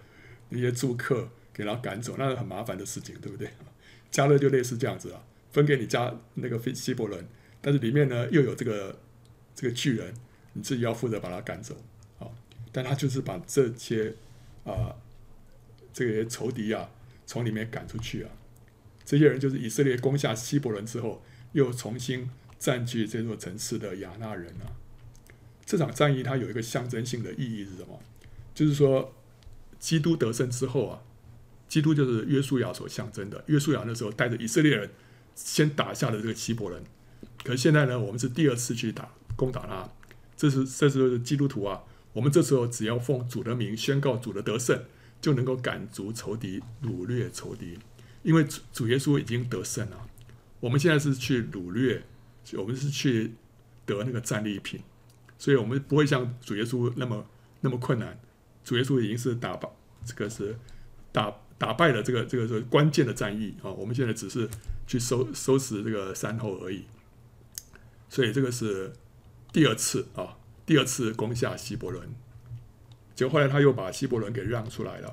S1: 那些租客给他赶走，那是很麻烦的事情，对不对？加勒就类似这样子啊，分给你家那个希伯伦，但是里面呢又有这个这个巨人，你自己要负责把他赶走啊，但他就是把这些啊、这些仇敌啊从里面赶出去啊。这些人就是以色列攻下希伯伦之后，又重新占据这座城市的亚衲人啊。这场战役它有一个象征性的意义是什么？就是说，基督得胜之后啊，基督就是约书亚所象征的。约书亚那时候带着以色列人先打下了这个希伯伦，可是现在呢，我们是第二次去打攻打他。这是这是基督徒啊，我们这时候只要奉主的名宣告主的得胜，就能够赶逐仇敌，掳掠仇敌。因为主主耶稣已经得胜了，我们现在是去掳掠，我们是去得那个战利品，所以我们不会像主耶稣那么那么困难。主耶稣已经是打败，这个是打打败了这个这个是关键的战役啊，我们现在只是去收收拾这个山后而已。所以这个是第二次啊，第二次攻下希伯伦，结果后来他又把希伯伦给让出来了。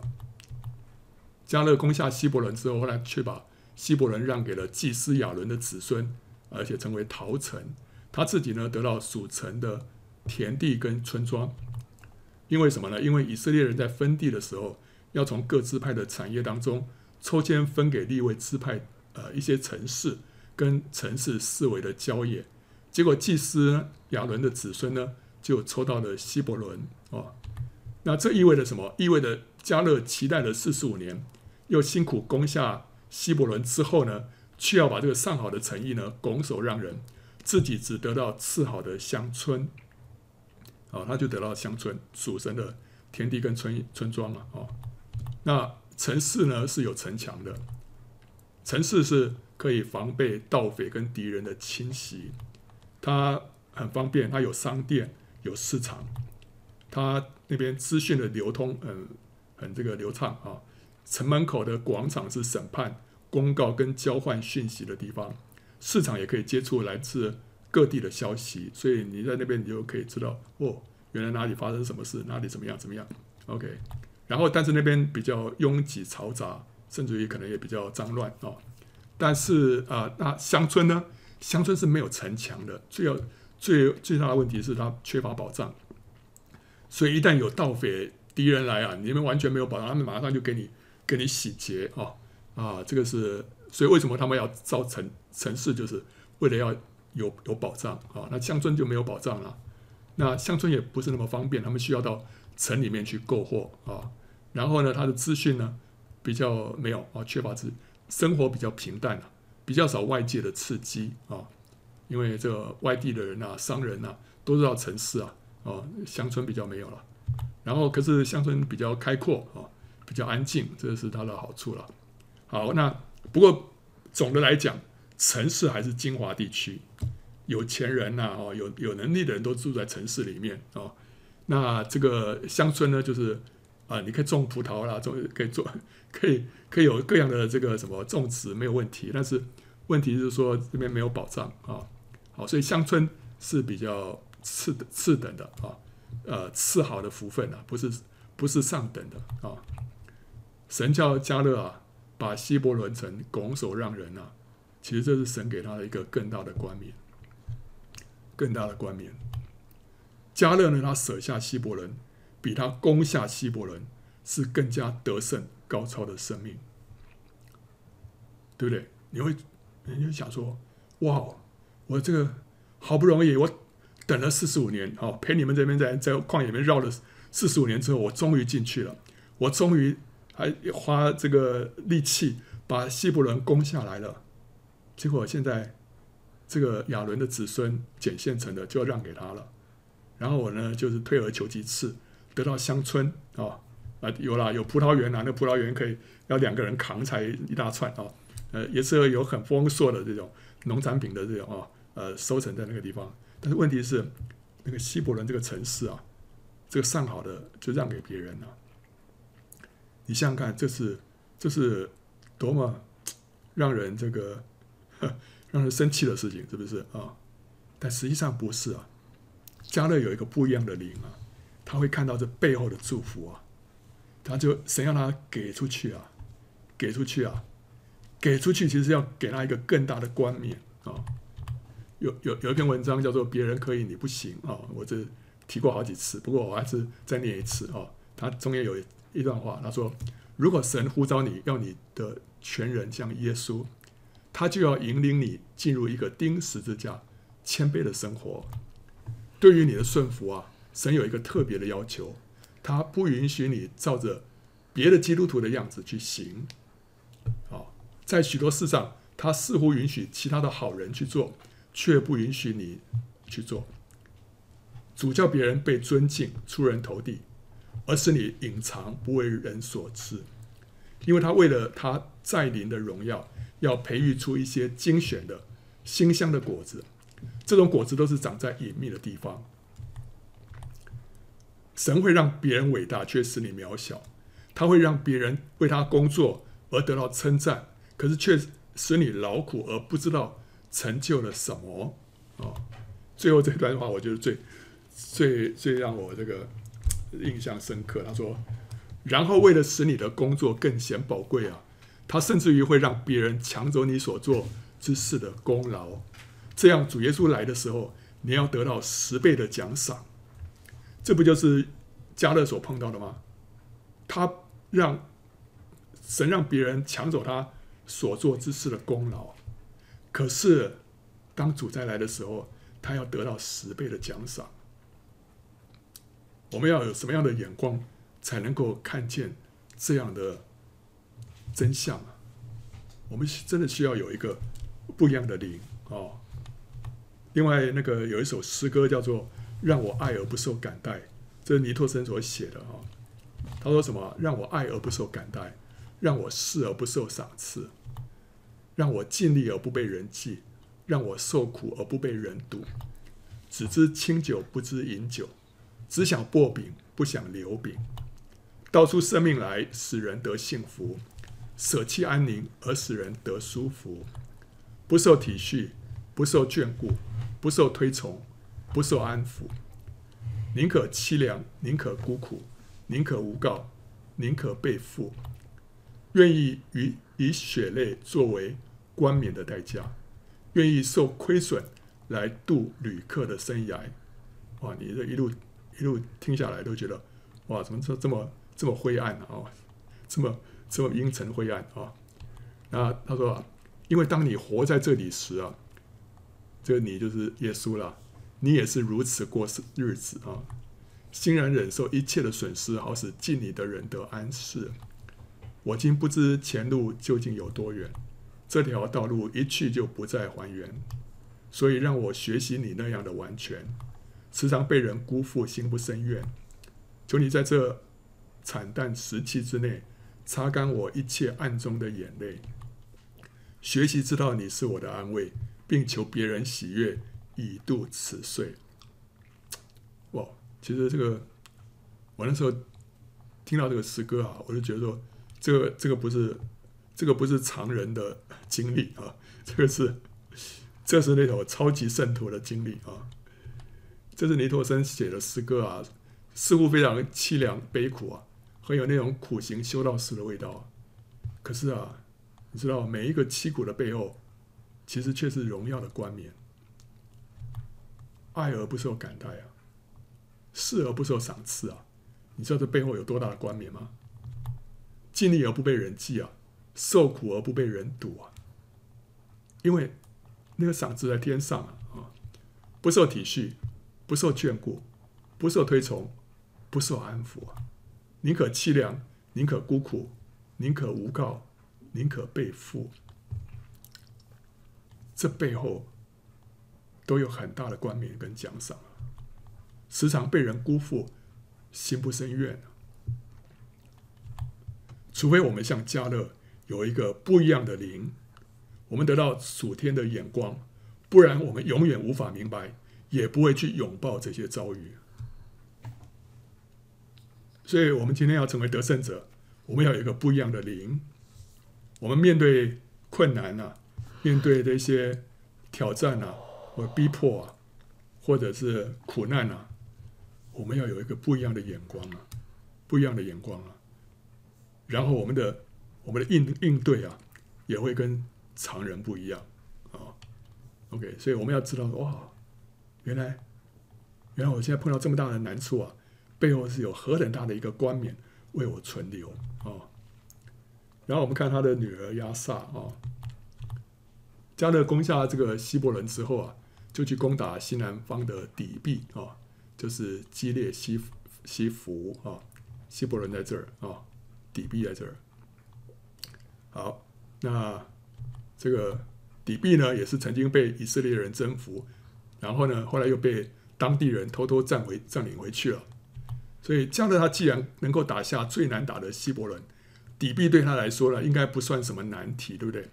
S1: 加勒攻下希伯伦之后，后来却把希伯伦让给了祭司亚伦的子孙，而且成为逃城。他自己呢，得到属城的田地跟村庄。因为什么呢？因为以色列人在分地的时候，要从各支派的产业当中抽签分给立位支派呃一些城市跟城市四围的郊野。结果祭司亚伦的子孙呢，就抽到了希伯伦哦。那这意味着什么？意味着加勒期待了四十五年。又辛苦攻下希伯伦之后呢，却要把这个上好的城邑呢拱手让人，自己只得到次好的乡村，哦，他就得到乡村属神的田地跟村村庄嘛，哦，那城市呢是有城墙的，城市是可以防备盗匪跟敌人的侵袭，它很方便，它有商店，有市场，它那边资讯的流通很很这个流畅啊。城门口的广场是审判、公告跟交换讯息的地方，市场也可以接触来自各地的消息，所以你在那边你就可以知道哦，原来哪里发生什么事，哪里怎么样怎么样。OK，然后但是那边比较拥挤嘈杂，甚至于可能也比较脏乱哦。但是啊、那乡村呢？乡村是没有城墙的，最要最最大的问题是它缺乏保障，所以一旦有盗匪敌人来啊，你们完全没有保障，他们马上就给你 [laughs] 给你洗劫啊啊！这个是所以为什么他们要造城城市，就是为了要有有保障啊。那乡村就没有保障了，那乡村也不是那么方便，他们需要到城里面去购货啊。然后呢，他的资讯呢比较没有啊，缺乏资，生活比较平淡啊。比较少外界的刺激啊，因为这个外地的人啊、商人啊，都是到城市啊，哦，乡村比较没有了。然后，可是乡村比较开阔啊，比较安静，这是它的好处了。好，那不过总的来讲，城市还是精华地区，有钱人呐，哦，有有能力的人都住在城市里面哦。那这个乡村呢，就是啊，你可以种葡萄啦，种可以做。可以 [laughs] 可以有各样的这个什么种植没有问题，但是问题是说这边没有保障啊，好，所以乡村是比较次次等的啊，呃次好的福分啊，不是不是上等的啊。神叫加勒啊，把希伯伦城拱手让人啊，其实这是神给他的一个更大的冠冕，更大的冠冕。加勒呢，他舍下希伯伦，比他攻下希伯伦是更加得胜。高超的生命，对不对？你会，你就想说，哇，我这个好不容易，我等了四十五年，好陪你们这边在在旷野里面绕了四十五年之后，我终于进去了，我终于还花这个力气把希伯伦攻下来了。结果现在这个亚伦的子孙捡现成的就要让给他了，然后我呢就是退而求其次，得到乡村啊。啊，有啦，有葡萄园啊，那葡萄园可以要两个人扛才一大串啊。呃，也是有很丰硕的这种农产品的这种啊，呃，收成在那个地方。但是问题是，那个希伯伦这个城市啊，这个上好的就让给别人了。你想想看，这是这是多么让人这个 [laughs] 让人生气的事情，是不是啊？但实际上不是啊。加勒有一个不一样的灵啊，他会看到这背后的祝福啊。他就神要他给出去啊，给出去啊，给出去，其实要给他一个更大的冠冕啊。有有有一篇文章叫做“别人可以，你不行”啊，我这提过好几次，不过我还是再念一次啊。他中间有一段话，他说：“如果神呼召你要你的全人像耶稣，他就要引领你进入一个钉十字架、谦卑的生活。对于你的顺服啊，神有一个特别的要求。”他不允许你照着别的基督徒的样子去行，啊，在许多事上，他似乎允许其他的好人去做，却不允许你去做。主叫别人被尊敬、出人头地，而使你隐藏、不为人所知，因为他为了他在临的荣耀，要培育出一些精选的馨香的果子，这种果子都是长在隐秘的地方。神会让别人伟大，却使你渺小；他会让别人为他工作而得到称赞，可是却使你劳苦而不知道成就了什么。哦，最后这段话，我觉得最最最让我这个印象深刻。他说：“然后为了使你的工作更显宝贵啊，他甚至于会让别人抢走你所做之事的功劳，这样主耶稣来的时候，你要得到十倍的奖赏。”这不就是加勒所碰到的吗？他让神让别人抢走他所做之事的功劳，可是当主再来的时候，他要得到十倍的奖赏。我们要有什么样的眼光，才能够看见这样的真相啊？我们真的需要有一个不一样的灵哦。另外，那个有一首诗歌叫做。让我爱而不受感戴，这是尼托生所写的哈。他说什么？让我爱而不受感戴，让我视而不受赏赐，让我尽力而不被人记，让我受苦而不被人妒。只知清酒不知饮酒，只想擘饼不想留饼。道出生命来使人得幸福，舍弃安宁而使人得舒服。不受体恤，不受眷顾，不受推崇。不受安抚，宁可凄凉，宁可孤苦，宁可无告，宁可被负，愿意以以血泪作为冠冕的代价，愿意受亏损来度旅客的生涯。哇，你这一路一路听下来都觉得，哇，怎么这这么这么灰暗啊？这么这么阴沉灰暗啊？那他说，因为当你活在这里时啊，这个你就是耶稣了，你也是如此过日子啊，欣然忍受一切的损失，好使近你的人得安适。我今不知前路究竟有多远，这条道路一去就不再还原，所以让我学习你那样的完全。时常被人辜负，心不生怨。求你在这惨淡时期之内，擦干我一切暗中的眼泪。学习知道你是我的安慰，并求别人喜悦，以度此岁。哇，其实这个我那时候听到这个诗歌啊，我就觉得说，这个这个不是这个不是常人的经历啊，这个是这是那种超级圣徒的经历啊。这是尼托生写的诗歌啊，似乎非常凄凉悲苦啊，很有那种苦行修道士的味道。可是啊，你知道每一个凄苦的背后，其实却是荣耀的冠冕。爱而不受感戴啊，赐而不受赏赐啊，你知道这背后有多大的冠冕吗？尽力而不被人记啊，受苦而不被人睹啊，因为那个赏赐在天上，啊，不受体恤。不受眷顾，不受推崇，不受安抚啊！宁可凄凉，宁可孤苦，宁可无告，宁可被负。这背后都有很大的冠冕跟奖赏。时常被人辜负，心不生怨。除非我们像迦勒有一个不一样的灵，我们得到属天的眼光，不然我们永远无法明白。也不会去拥抱这些遭遇，所以，我们今天要成为得胜者，我们要有一个不一样的灵。我们面对困难啊，面对这些挑战啊，或逼迫啊，或者是苦难啊，我们要有一个不一样的眼光啊，不一样的眼光啊。然后，我们的我们的应应对啊，也会跟常人不一样啊。OK，所以我们要知道哇。原来，原来我现在碰到这么大的难处啊，背后是有何等大的一个冠冕为我存留啊、然后我们看他的女儿亚萨啊，加勒攻下这个希伯伦之后啊，就去攻打西南方的底壁啊、就是基列西西弗啊，希伯伦在这儿啊、底壁在这儿。好，那这个底壁呢，也是曾经被以色列人征服。然后呢，后来又被当地人偷偷占回占领回去了。所以加勒他既然能够打下最难打的希伯伦，底璧对他来说呢，应该不算什么难题，对不对？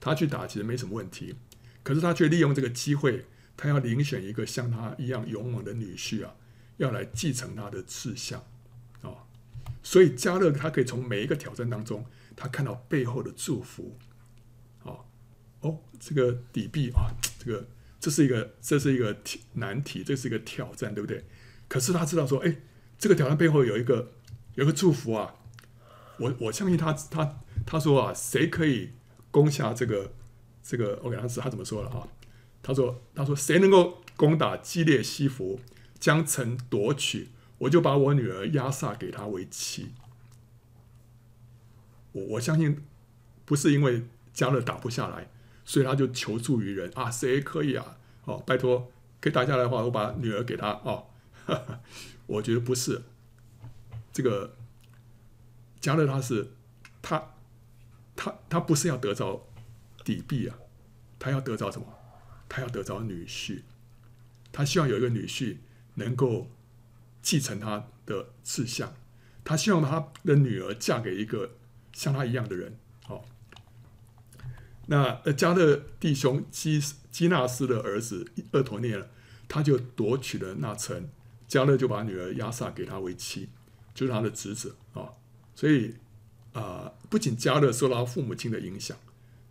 S1: 他去打其实没什么问题。可是他却利用这个机会，他要遴选一个像他一样勇猛的女婿啊，要来继承他的志向啊。所以加勒他可以从每一个挑战当中，他看到背后的祝福。哦哦，这个底璧啊，这个。这是一个，这是一个难题，这是一个挑战，对不对？可是他知道说，哎，这个挑战背后有一个，有一个祝福啊！我我相信他，他他说啊，谁可以攻下这个这个我给他是他怎么说了啊？他说，他说谁能够攻打基列西弗，将城夺取，我就把我女儿押撒给他为妻。我我相信，不是因为加勒打不下来。所以他就求助于人啊，谁可以啊？哦，拜托，可以打下来的话，我把女儿给他哦。[laughs] 我觉得不是，这个加勒他是他他他不是要得着底币啊，他要得着什么？他要得着女婿，他希望有一个女婿能够继承他的志向，他希望他的女儿嫁给一个像他一样的人。那呃，加勒弟兄基基纳斯的儿子厄陀涅，他就夺取了那城，加勒就把女儿亚萨给他为妻，就是他的侄子啊。所以啊、不仅加勒受到父母亲的影响，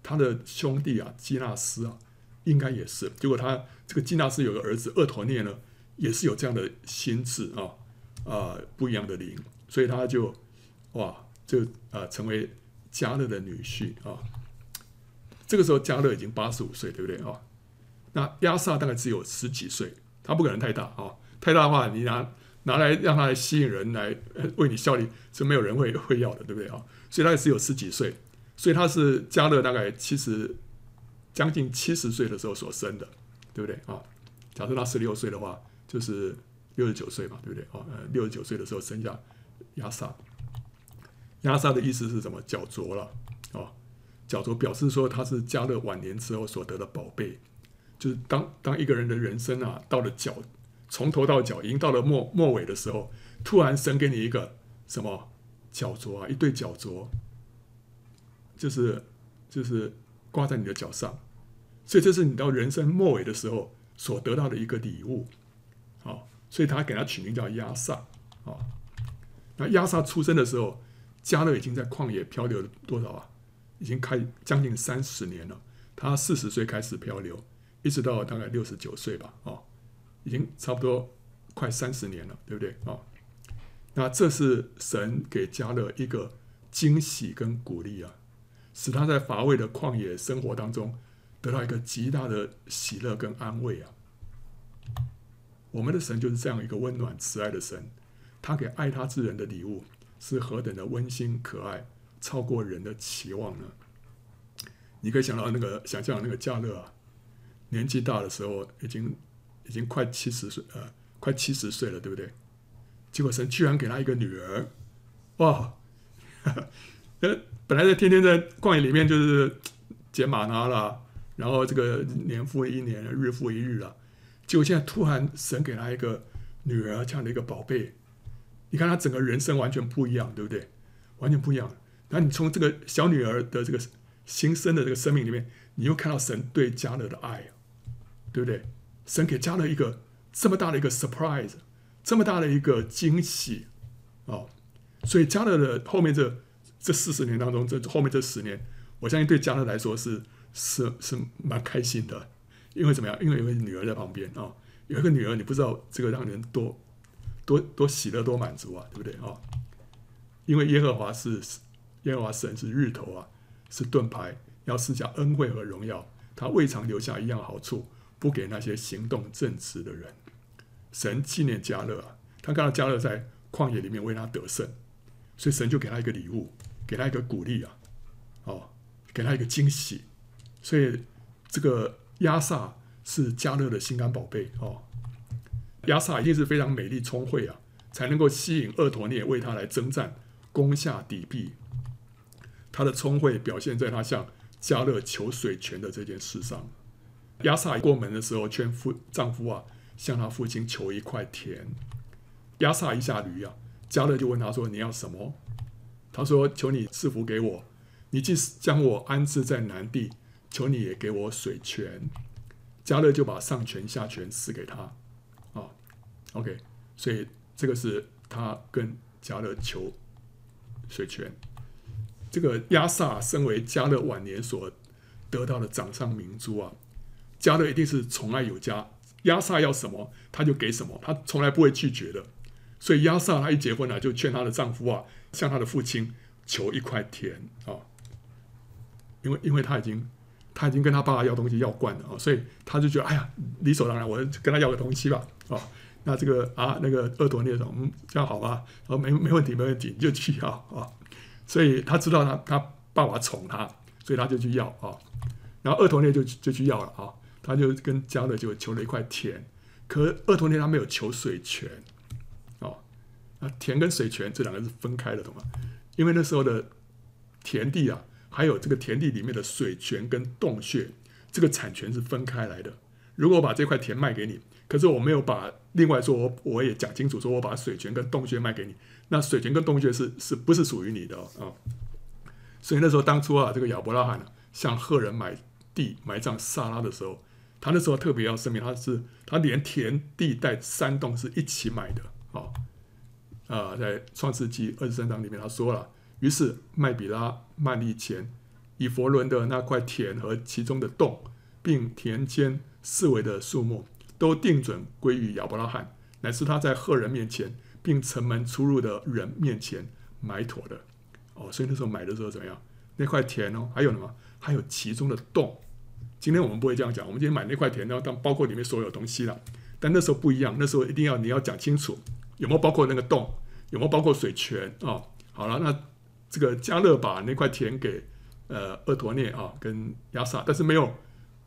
S1: 他的兄弟啊基纳斯啊，应该也是。结果他这个基纳斯有个儿子厄陀涅呢，也是有这样的心智啊啊、不一样的灵，所以他就哇，就啊、成为加勒的女婿啊。这个时候加勒已经八十五岁，对不对啊？那亚萨大概只有十几岁，他不可能太大啊，太大的话，你拿拿来让他来吸引人来为你效力，是没有人会会要的，对不对啊？所以他只有十几岁，所以他是加勒大概七十将近七十岁的时候所生的，对不对啊？假设他十六岁的话，就是六十九岁嘛，对不对啊？呃，六十九岁的时候生下亚萨，亚萨的意思是什么？脚镯了啊，脚镯表示说他是加勒晚年之后所得的宝贝。就是当当一个人的人生啊，到了脚，从头到脚，已经到了末末尾的时候，突然神给你一个什么脚镯啊，一对脚镯，就是就是挂在你的脚上，所以这是你到人生末尾的时候所得到的一个礼物，好，所以他给他取名叫亚萨啊。那亚萨出生的时候，加勒已经在旷野漂流了多少啊？已经开将近三十年了，他四十岁开始漂流。一直到大概六十九岁吧，哦，已经差不多快三十年了，对不对？啊，那这是神给加勒一个惊喜跟鼓励啊，使他在乏味的旷野生活当中得到一个极大的喜乐跟安慰啊。我们的神就是这样一个温暖慈爱的神，他给爱他之人的礼物是何等的温馨可爱，超过人的期望呢？你可以想到那个想象那个加勒啊。年纪大的时候，已经已经快七十岁，呃，快七十岁了，对不对？结果神居然给他一个女儿，哇！呃，[laughs] 本来在天天在旷野里面就是捡吗哪了，然后这个年复一年，日复一日了，结果现在突然神给他一个女儿这样的一个宝贝，你看他整个人生完全不一样，对不对？完全不一样。那你从这个小女儿的这个新生的这个生命里面，你又看到神对迦勒的爱。对不对？神给加勒一个这么大的一个 surprise，这么大的一个惊喜哦，所以加勒的后面这这四十年当中，这后面这十年，我相信对加勒来说是是是蛮开心的，因为怎么样？因为有个女儿在旁边啊、有一个女儿，你不知道这个让人多多多喜乐多满足啊，对不对啊、因为耶和华是耶和华神是日头啊，是盾牌，要施加恩惠和荣耀，他未尝留下一样好处。不给那些行动正直的人。神纪念迦勒啊，他看到迦勒在旷野里面为他得胜，所以神就给他一个礼物，给他一个鼓励啊，哦，给他一个惊喜。所以这个亚撒是迦勒的心肝宝贝哦。亚撒一定是非常美丽聪慧啊，才能够吸引俄陀聂为他来征战，攻下底壁。他的聪慧表现在他向迦勒求水泉的这件事上。亚萨过门的时候，劝夫丈夫啊，向他父亲求一块田。亚萨一下驴啊，迦勒就问他说：“你要什么？”他说：“求你赐福给我。你既将我安置在南地，求你也给我水泉。”迦勒就把上泉下泉赐给他。啊、，OK，所以这个是他跟迦勒求水泉。这个亚萨身为迦勒晚年所得到的掌上明珠啊。迦勒一定是宠爱有加，押撒要什么他就给什么，他从来不会拒绝的。所以押撒他一结婚了，就劝她的丈夫啊，向他的父亲求一块田啊、因为因为他已经他已经跟他爸爸要东西要惯了啊，所以他就觉得哎呀，理所当然，我跟他要个东西吧啊、那这个啊那个俄陀聂说，嗯，这样好吧，说没没问题没问题，你就去要啊、所以他知道他他爸爸宠他，所以他就去要啊、然后俄陀聂就就去要了啊。他就跟迦勒就求了一块田，可俄陀聂他没有求水泉，哦，那田跟水泉这两个是分开的，懂吗？因为那时候的田地啊，还有这个田地里面的水泉跟洞穴，这个产权是分开来的。如果我把这块田卖给你，可是我没有把另外说我我也讲清楚，说我把水泉跟洞穴卖给你，那水泉跟洞穴是是不是属于你的啊、哦？所以那时候当初啊，这个亚伯拉罕向赫人买地埋葬萨拉的时候。他那时候特别要声明，他是他连田地带山洞是一起买的啊啊，在创世纪二十三章里面他说了，于是麦比拉、曼利前、以弗伦的那块田和其中的洞，并田间四围的树木，都定准归于亚伯拉罕，乃是他在赫人面前，并城门出入的人面前买妥的。哦，所以那时候买的时候怎么样？那块田哦，还有什么？还有其中的洞。今天我们不会这样讲，我们今天买那块田，然后当包括里面所有东西了。但那时候不一样，那时候一定要你要讲清楚，有没有包括那个洞，有没有包括水泉啊、好了，那这个加勒把那块田给呃厄陀涅啊跟亚萨，但是没有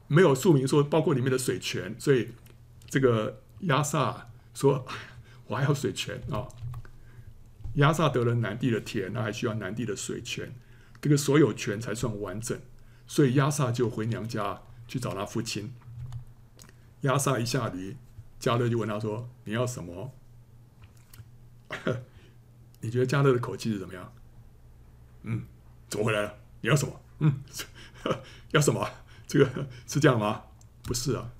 S1: 没有注明说包括里面的水泉，所以这个亚萨说 [laughs] 我还要水泉啊。哦押撒得了南地的田，那还需要南地的水泉，这个所有权才算完整。所以押撒就回娘家去找他父亲。押撒一下驴，加勒就问他说：“你要什么？” [laughs] 你觉得加勒的口气是怎么样？嗯，怎么回来了？你要什么？嗯，[laughs] 要什么？这个是这样吗？不是啊，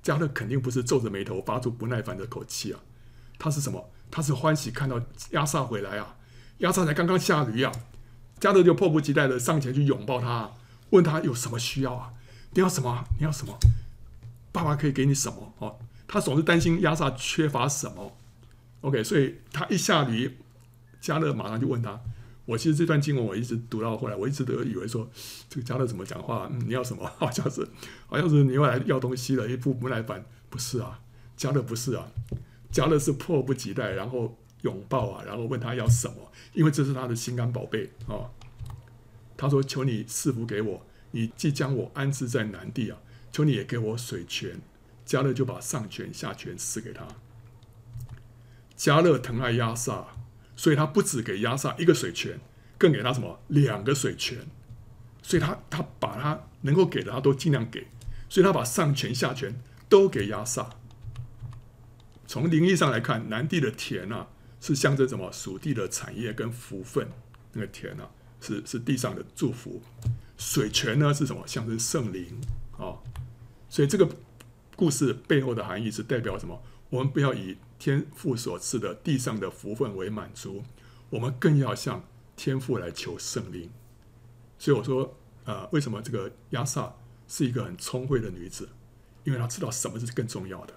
S1: 加勒肯定不是皱着眉头发出不耐烦的口气啊，他是什么？他是欢喜看到押撒回来啊，押撒才刚刚下驴啊，迦勒就迫不及待的上前去拥抱他，问他有什么需要啊？你要什么？你要什么？爸爸可以给你什么？哦，他总是担心亚萨缺乏什么。OK，所以他一下驴，迦勒马上就问他。我其实这段经文我一直读到后来，我一直都以为说这个迦勒怎么讲话？嗯，你要什么？[laughs] 好像是好像是你又来要东西了，一副不耐烦。不是啊，迦勒不是啊。迦勒是迫不及待，然后拥抱啊，然后问他要什么，因为这是他的心肝宝贝啊、他说：“求你赐福给我，你既将我安置在南地啊，求你也给我水泉。”迦勒就把上泉下泉赐给他。迦勒疼爱押撒，所以他不止给亚萨一个水泉，更给他什么两个水泉。所以他他把他能够给的他都尽量给，所以他把上泉下泉都给亚萨。从灵异上来看，南地的田啊，是象征什么？属地的产业跟福分。那个田啊，是是地上的祝福。水泉呢是什么？象征圣灵啊。所以这个故事背后的含义是代表什么？我们不要以天父所赐的地上的福分为满足，我们更要向天父来求圣灵。所以我说，呃，为什么这个亚萨是一个很聪慧的女子？因为她知道什么是更重要的。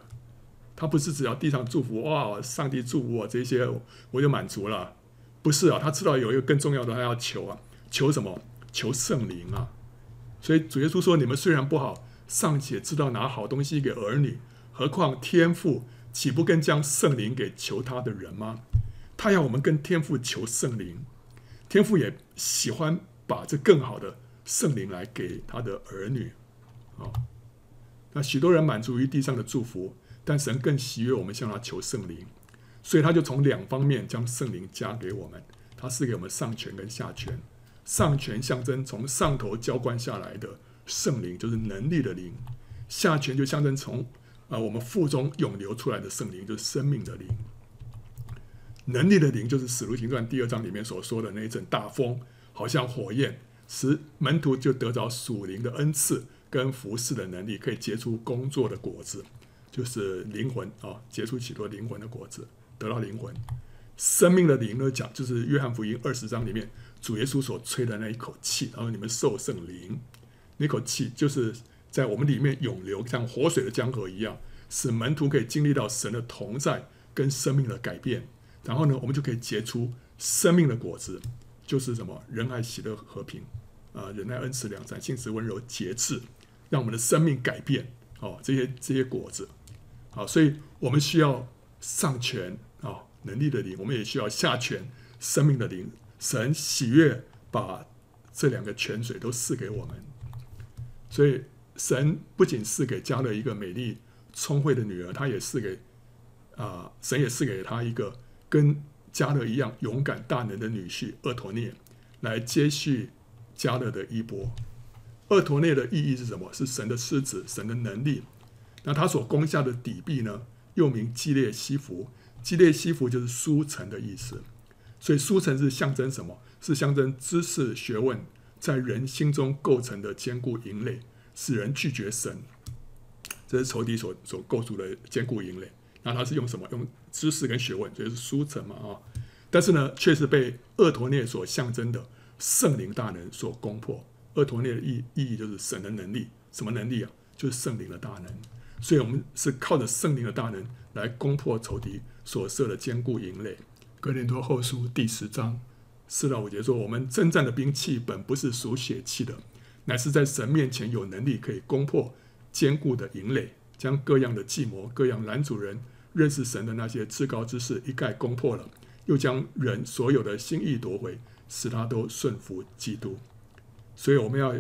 S1: 他不是只要地上祝福哇，上帝祝福我这些我就满足了，不是啊，他知道有一个更重要的，他要求啊，求什么？求圣灵啊！所以主耶稣说：“你们虽然不好，尚且知道拿好东西给儿女，何况天父岂不更将圣灵给求他的人吗？”他要我们跟天父求圣灵，天父也喜欢把这更好的圣灵来给他的儿女啊。那许多人满足于地上的祝福。但神更喜悦我们向他求圣灵，所以他就从两方面将圣灵加给我们。他赐给我们上权跟下权，上权象征从上头浇灌下来的圣灵，就是能力的灵；下权就象征从啊我们腹中涌流出来的圣灵，就是生命的灵。能力的灵就是《使徒行传》第二章里面所说的那一阵大风，好像火焰，使门徒就得着属灵的恩赐跟服侍的能力，可以结出工作的果子。就是灵魂。啊，结出许多灵魂的果子，得到灵魂，生命的灵呢，讲就是约翰福音二十章里面主耶稣所吹的那一口气，然后你们受圣灵，那口气就是在我们里面涌流，像活水的江河一样，使门徒可以经历到神的同在跟生命的改变，然后呢，我们就可以结出生命的果子，就是什么仁爱、喜乐、和平啊，仁爱、恩慈、良善、信实、温柔、节制，让我们的生命改变哦，这些这些果子。啊，所以我们需要上泉啊，能力的灵；我们也需要下泉，生命的灵。神喜悦把这两个泉水都赐给我们。所以神不仅赐给迦勒一个美丽聪慧的女儿，他也赐给啊，神也赐给他一个跟迦勒一样勇敢大能的女婿厄陀涅，来接续迦勒的衣钵。厄陀涅的意义是什么？是神的狮子，神的能力。那他所攻下的底壁呢，又名基列西弗。基列西弗就是书城的意思，所以书城是象征什么？是象征知识学问在人心中构成的坚固营垒，使人拒绝神。这是仇敌所所构筑的坚固营垒。那他是用什么？用知识跟学问，所以是书城嘛啊。但是呢，却是被厄陀聂所象征的圣灵大能所攻破。厄陀聂的意意义就是神的能力，什么能力啊？就是圣灵的大能。所以，我们是靠着圣灵的大能来攻破仇敌所设的坚固营垒。哥林多后书第十章四到五节说：“我们征战的兵器本不是属血气的，乃是在神面前有能力，可以攻破坚固的营垒，将各样的计谋、各样拦阻人认识神的那些至高之事一概攻破了，又将人所有的心意夺回，使他都顺服基督。所以我们要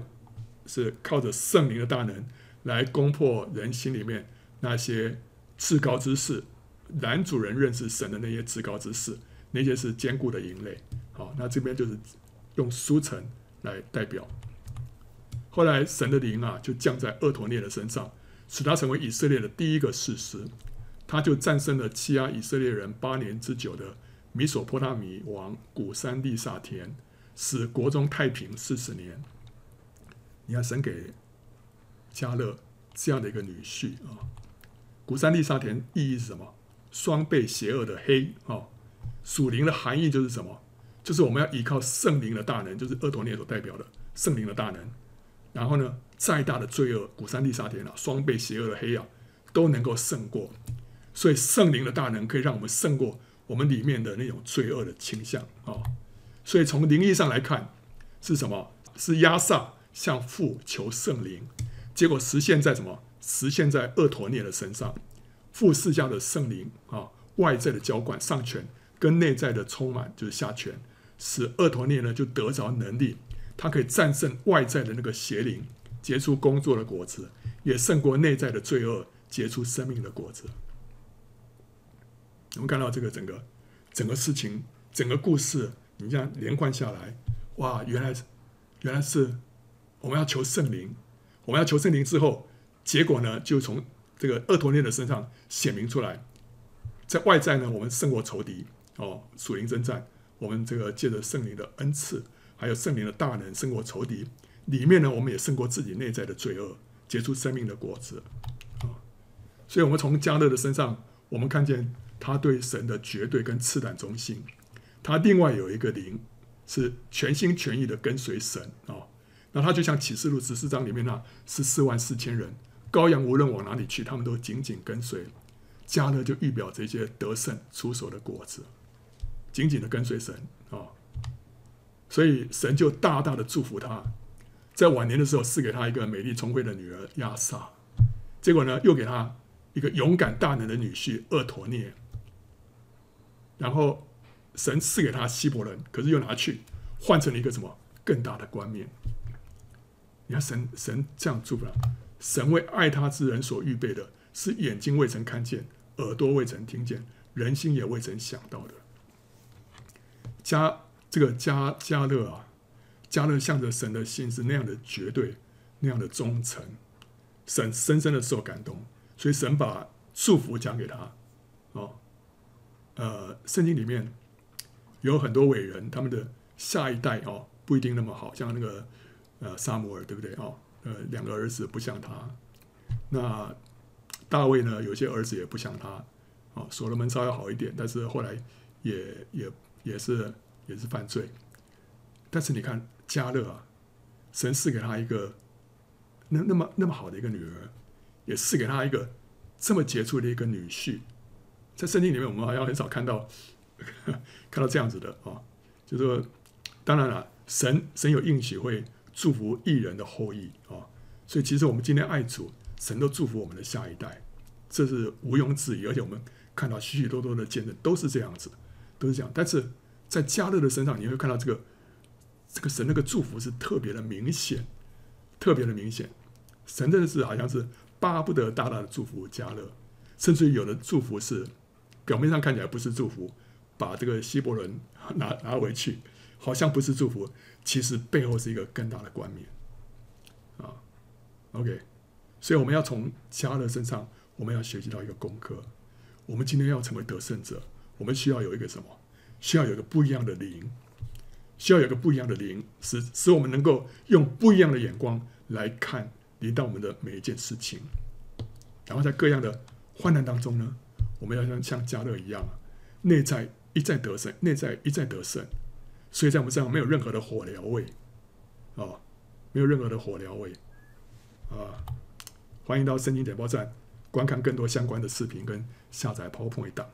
S1: 是靠着圣灵的大能来攻破人心里面那些至高之事，男主人认识神的那些至高之事，那些是坚固的营垒。”好，那这边就是用书城来代表。后来神的灵啊，就降在厄陀聂的身上，使他成为以色列的第一个士师。他就战胜了欺压以色列人八年之久的米索波大米王古三利萨田，使国中太平四十年。你看，神给迦勒这样的一个女婿啊，古珊利萨田意义是什么？双倍邪恶的黑啊，属灵的含义就是什么？就是我们要依靠圣灵的大能，就是俄陀聂所代表的圣灵的大能。然后呢，再大的罪恶，古珊利萨田啊，双倍邪恶的黑啊，都能够胜过。所以圣灵的大能可以让我们胜过我们里面的那种罪恶的倾向啊。所以从灵意上来看，是什么？是押撒向父求圣灵，结果实现在什么？实现在厄陀涅的身上。富士家的圣灵啊，外在的浇灌上权，跟内在的充满就是下权。使厄陀涅呢就得着能力，他可以战胜外在的那个邪灵，结出工作的果子，也胜过内在的罪恶，结出生命的果子。我们看到这个整个整个事情，整个故事，你这样连贯下来，哇，原来原来是我们要求圣灵，我们要求圣灵之后，结果呢就从这个俄陀聂的身上显明出来，在外在呢，我们胜过仇敌哦，属灵征战。我们这个借着圣灵的恩赐，还有圣灵的大能胜过仇敌，里面呢，我们也胜过自己内在的罪恶，结出生命的果子啊！所以，我们从迦勒的身上，我们看见他对神的绝对跟赤胆忠心。他另外有一个灵，是全心全意的跟随神啊！那他就像启示录十四章里面那十四万四千人，羔羊无论往哪里去，他们都紧紧跟随。迦勒就预表这些得胜出手的果子。紧紧的跟随神啊、所以神就大大的祝福他，在晚年的时候赐给他一个美丽聪慧的女儿亚撒，结果呢又给他一个勇敢大能的女婿厄陀涅，然后神赐给他希伯伦，可是又拿去换成了一个什么更大的冠冕。你看神神这样祝福他，神为爱他之人所预备的是眼睛未曾看见，耳朵未曾听见，人心也未曾想到的。加这个加加勒啊，加勒向着神的心是那样的绝对，那样的忠诚，神深深的受感动，所以神把祝福讲给他。哦，呃，圣经里面有很多伟人，他们的下一代哦不一定那么好，像那个呃撒母耳，对不对？哦，呃，两个儿子不像他。那大卫呢，有些儿子也不像他。哦，所罗门稍微好一点，但是后来也也。也是也是犯罪，但是你看迦勒啊，神赐给他一个那那么那么好的一个女儿，也赐给他一个这么杰出的一个女婿，在圣经里面我们好像很少看到 [laughs] 看到这样子的啊，就是说当然了，神神有应许会祝福义人的后裔啊，所以其实我们今天爱主，神都祝福我们的下一代，这是毋庸置疑，而且我们看到许许多多的见证都是这样子。都是这样，但是在加勒的身上，你会看到这个这个神那个祝福是特别的明显，特别的明显。神真的是好像是巴不得大大的祝福加勒，甚至于有的祝福是表面上看起来不是祝福，把这个希伯伦拿拿回去，好像不是祝福，其实背后是一个更大的冠冕啊。OK，所以我们要从加勒身上，我们要学习到一个功课，我们今天要成为得胜者。我们需要有一个什么？需要有一个不一样的灵，需要有一个不一样的灵，使使我们能够用不一样的眼光来看临到我们的每一件事情。然后在各样的患难当中呢，我们要像像加勒一样，内在一再得胜，内在一再得胜。所以在我们身上没有任何的火疗味啊、没有任何的火疗味啊！欢迎到圣经点播站观看更多相关的视频跟下载 PowerPoint 档。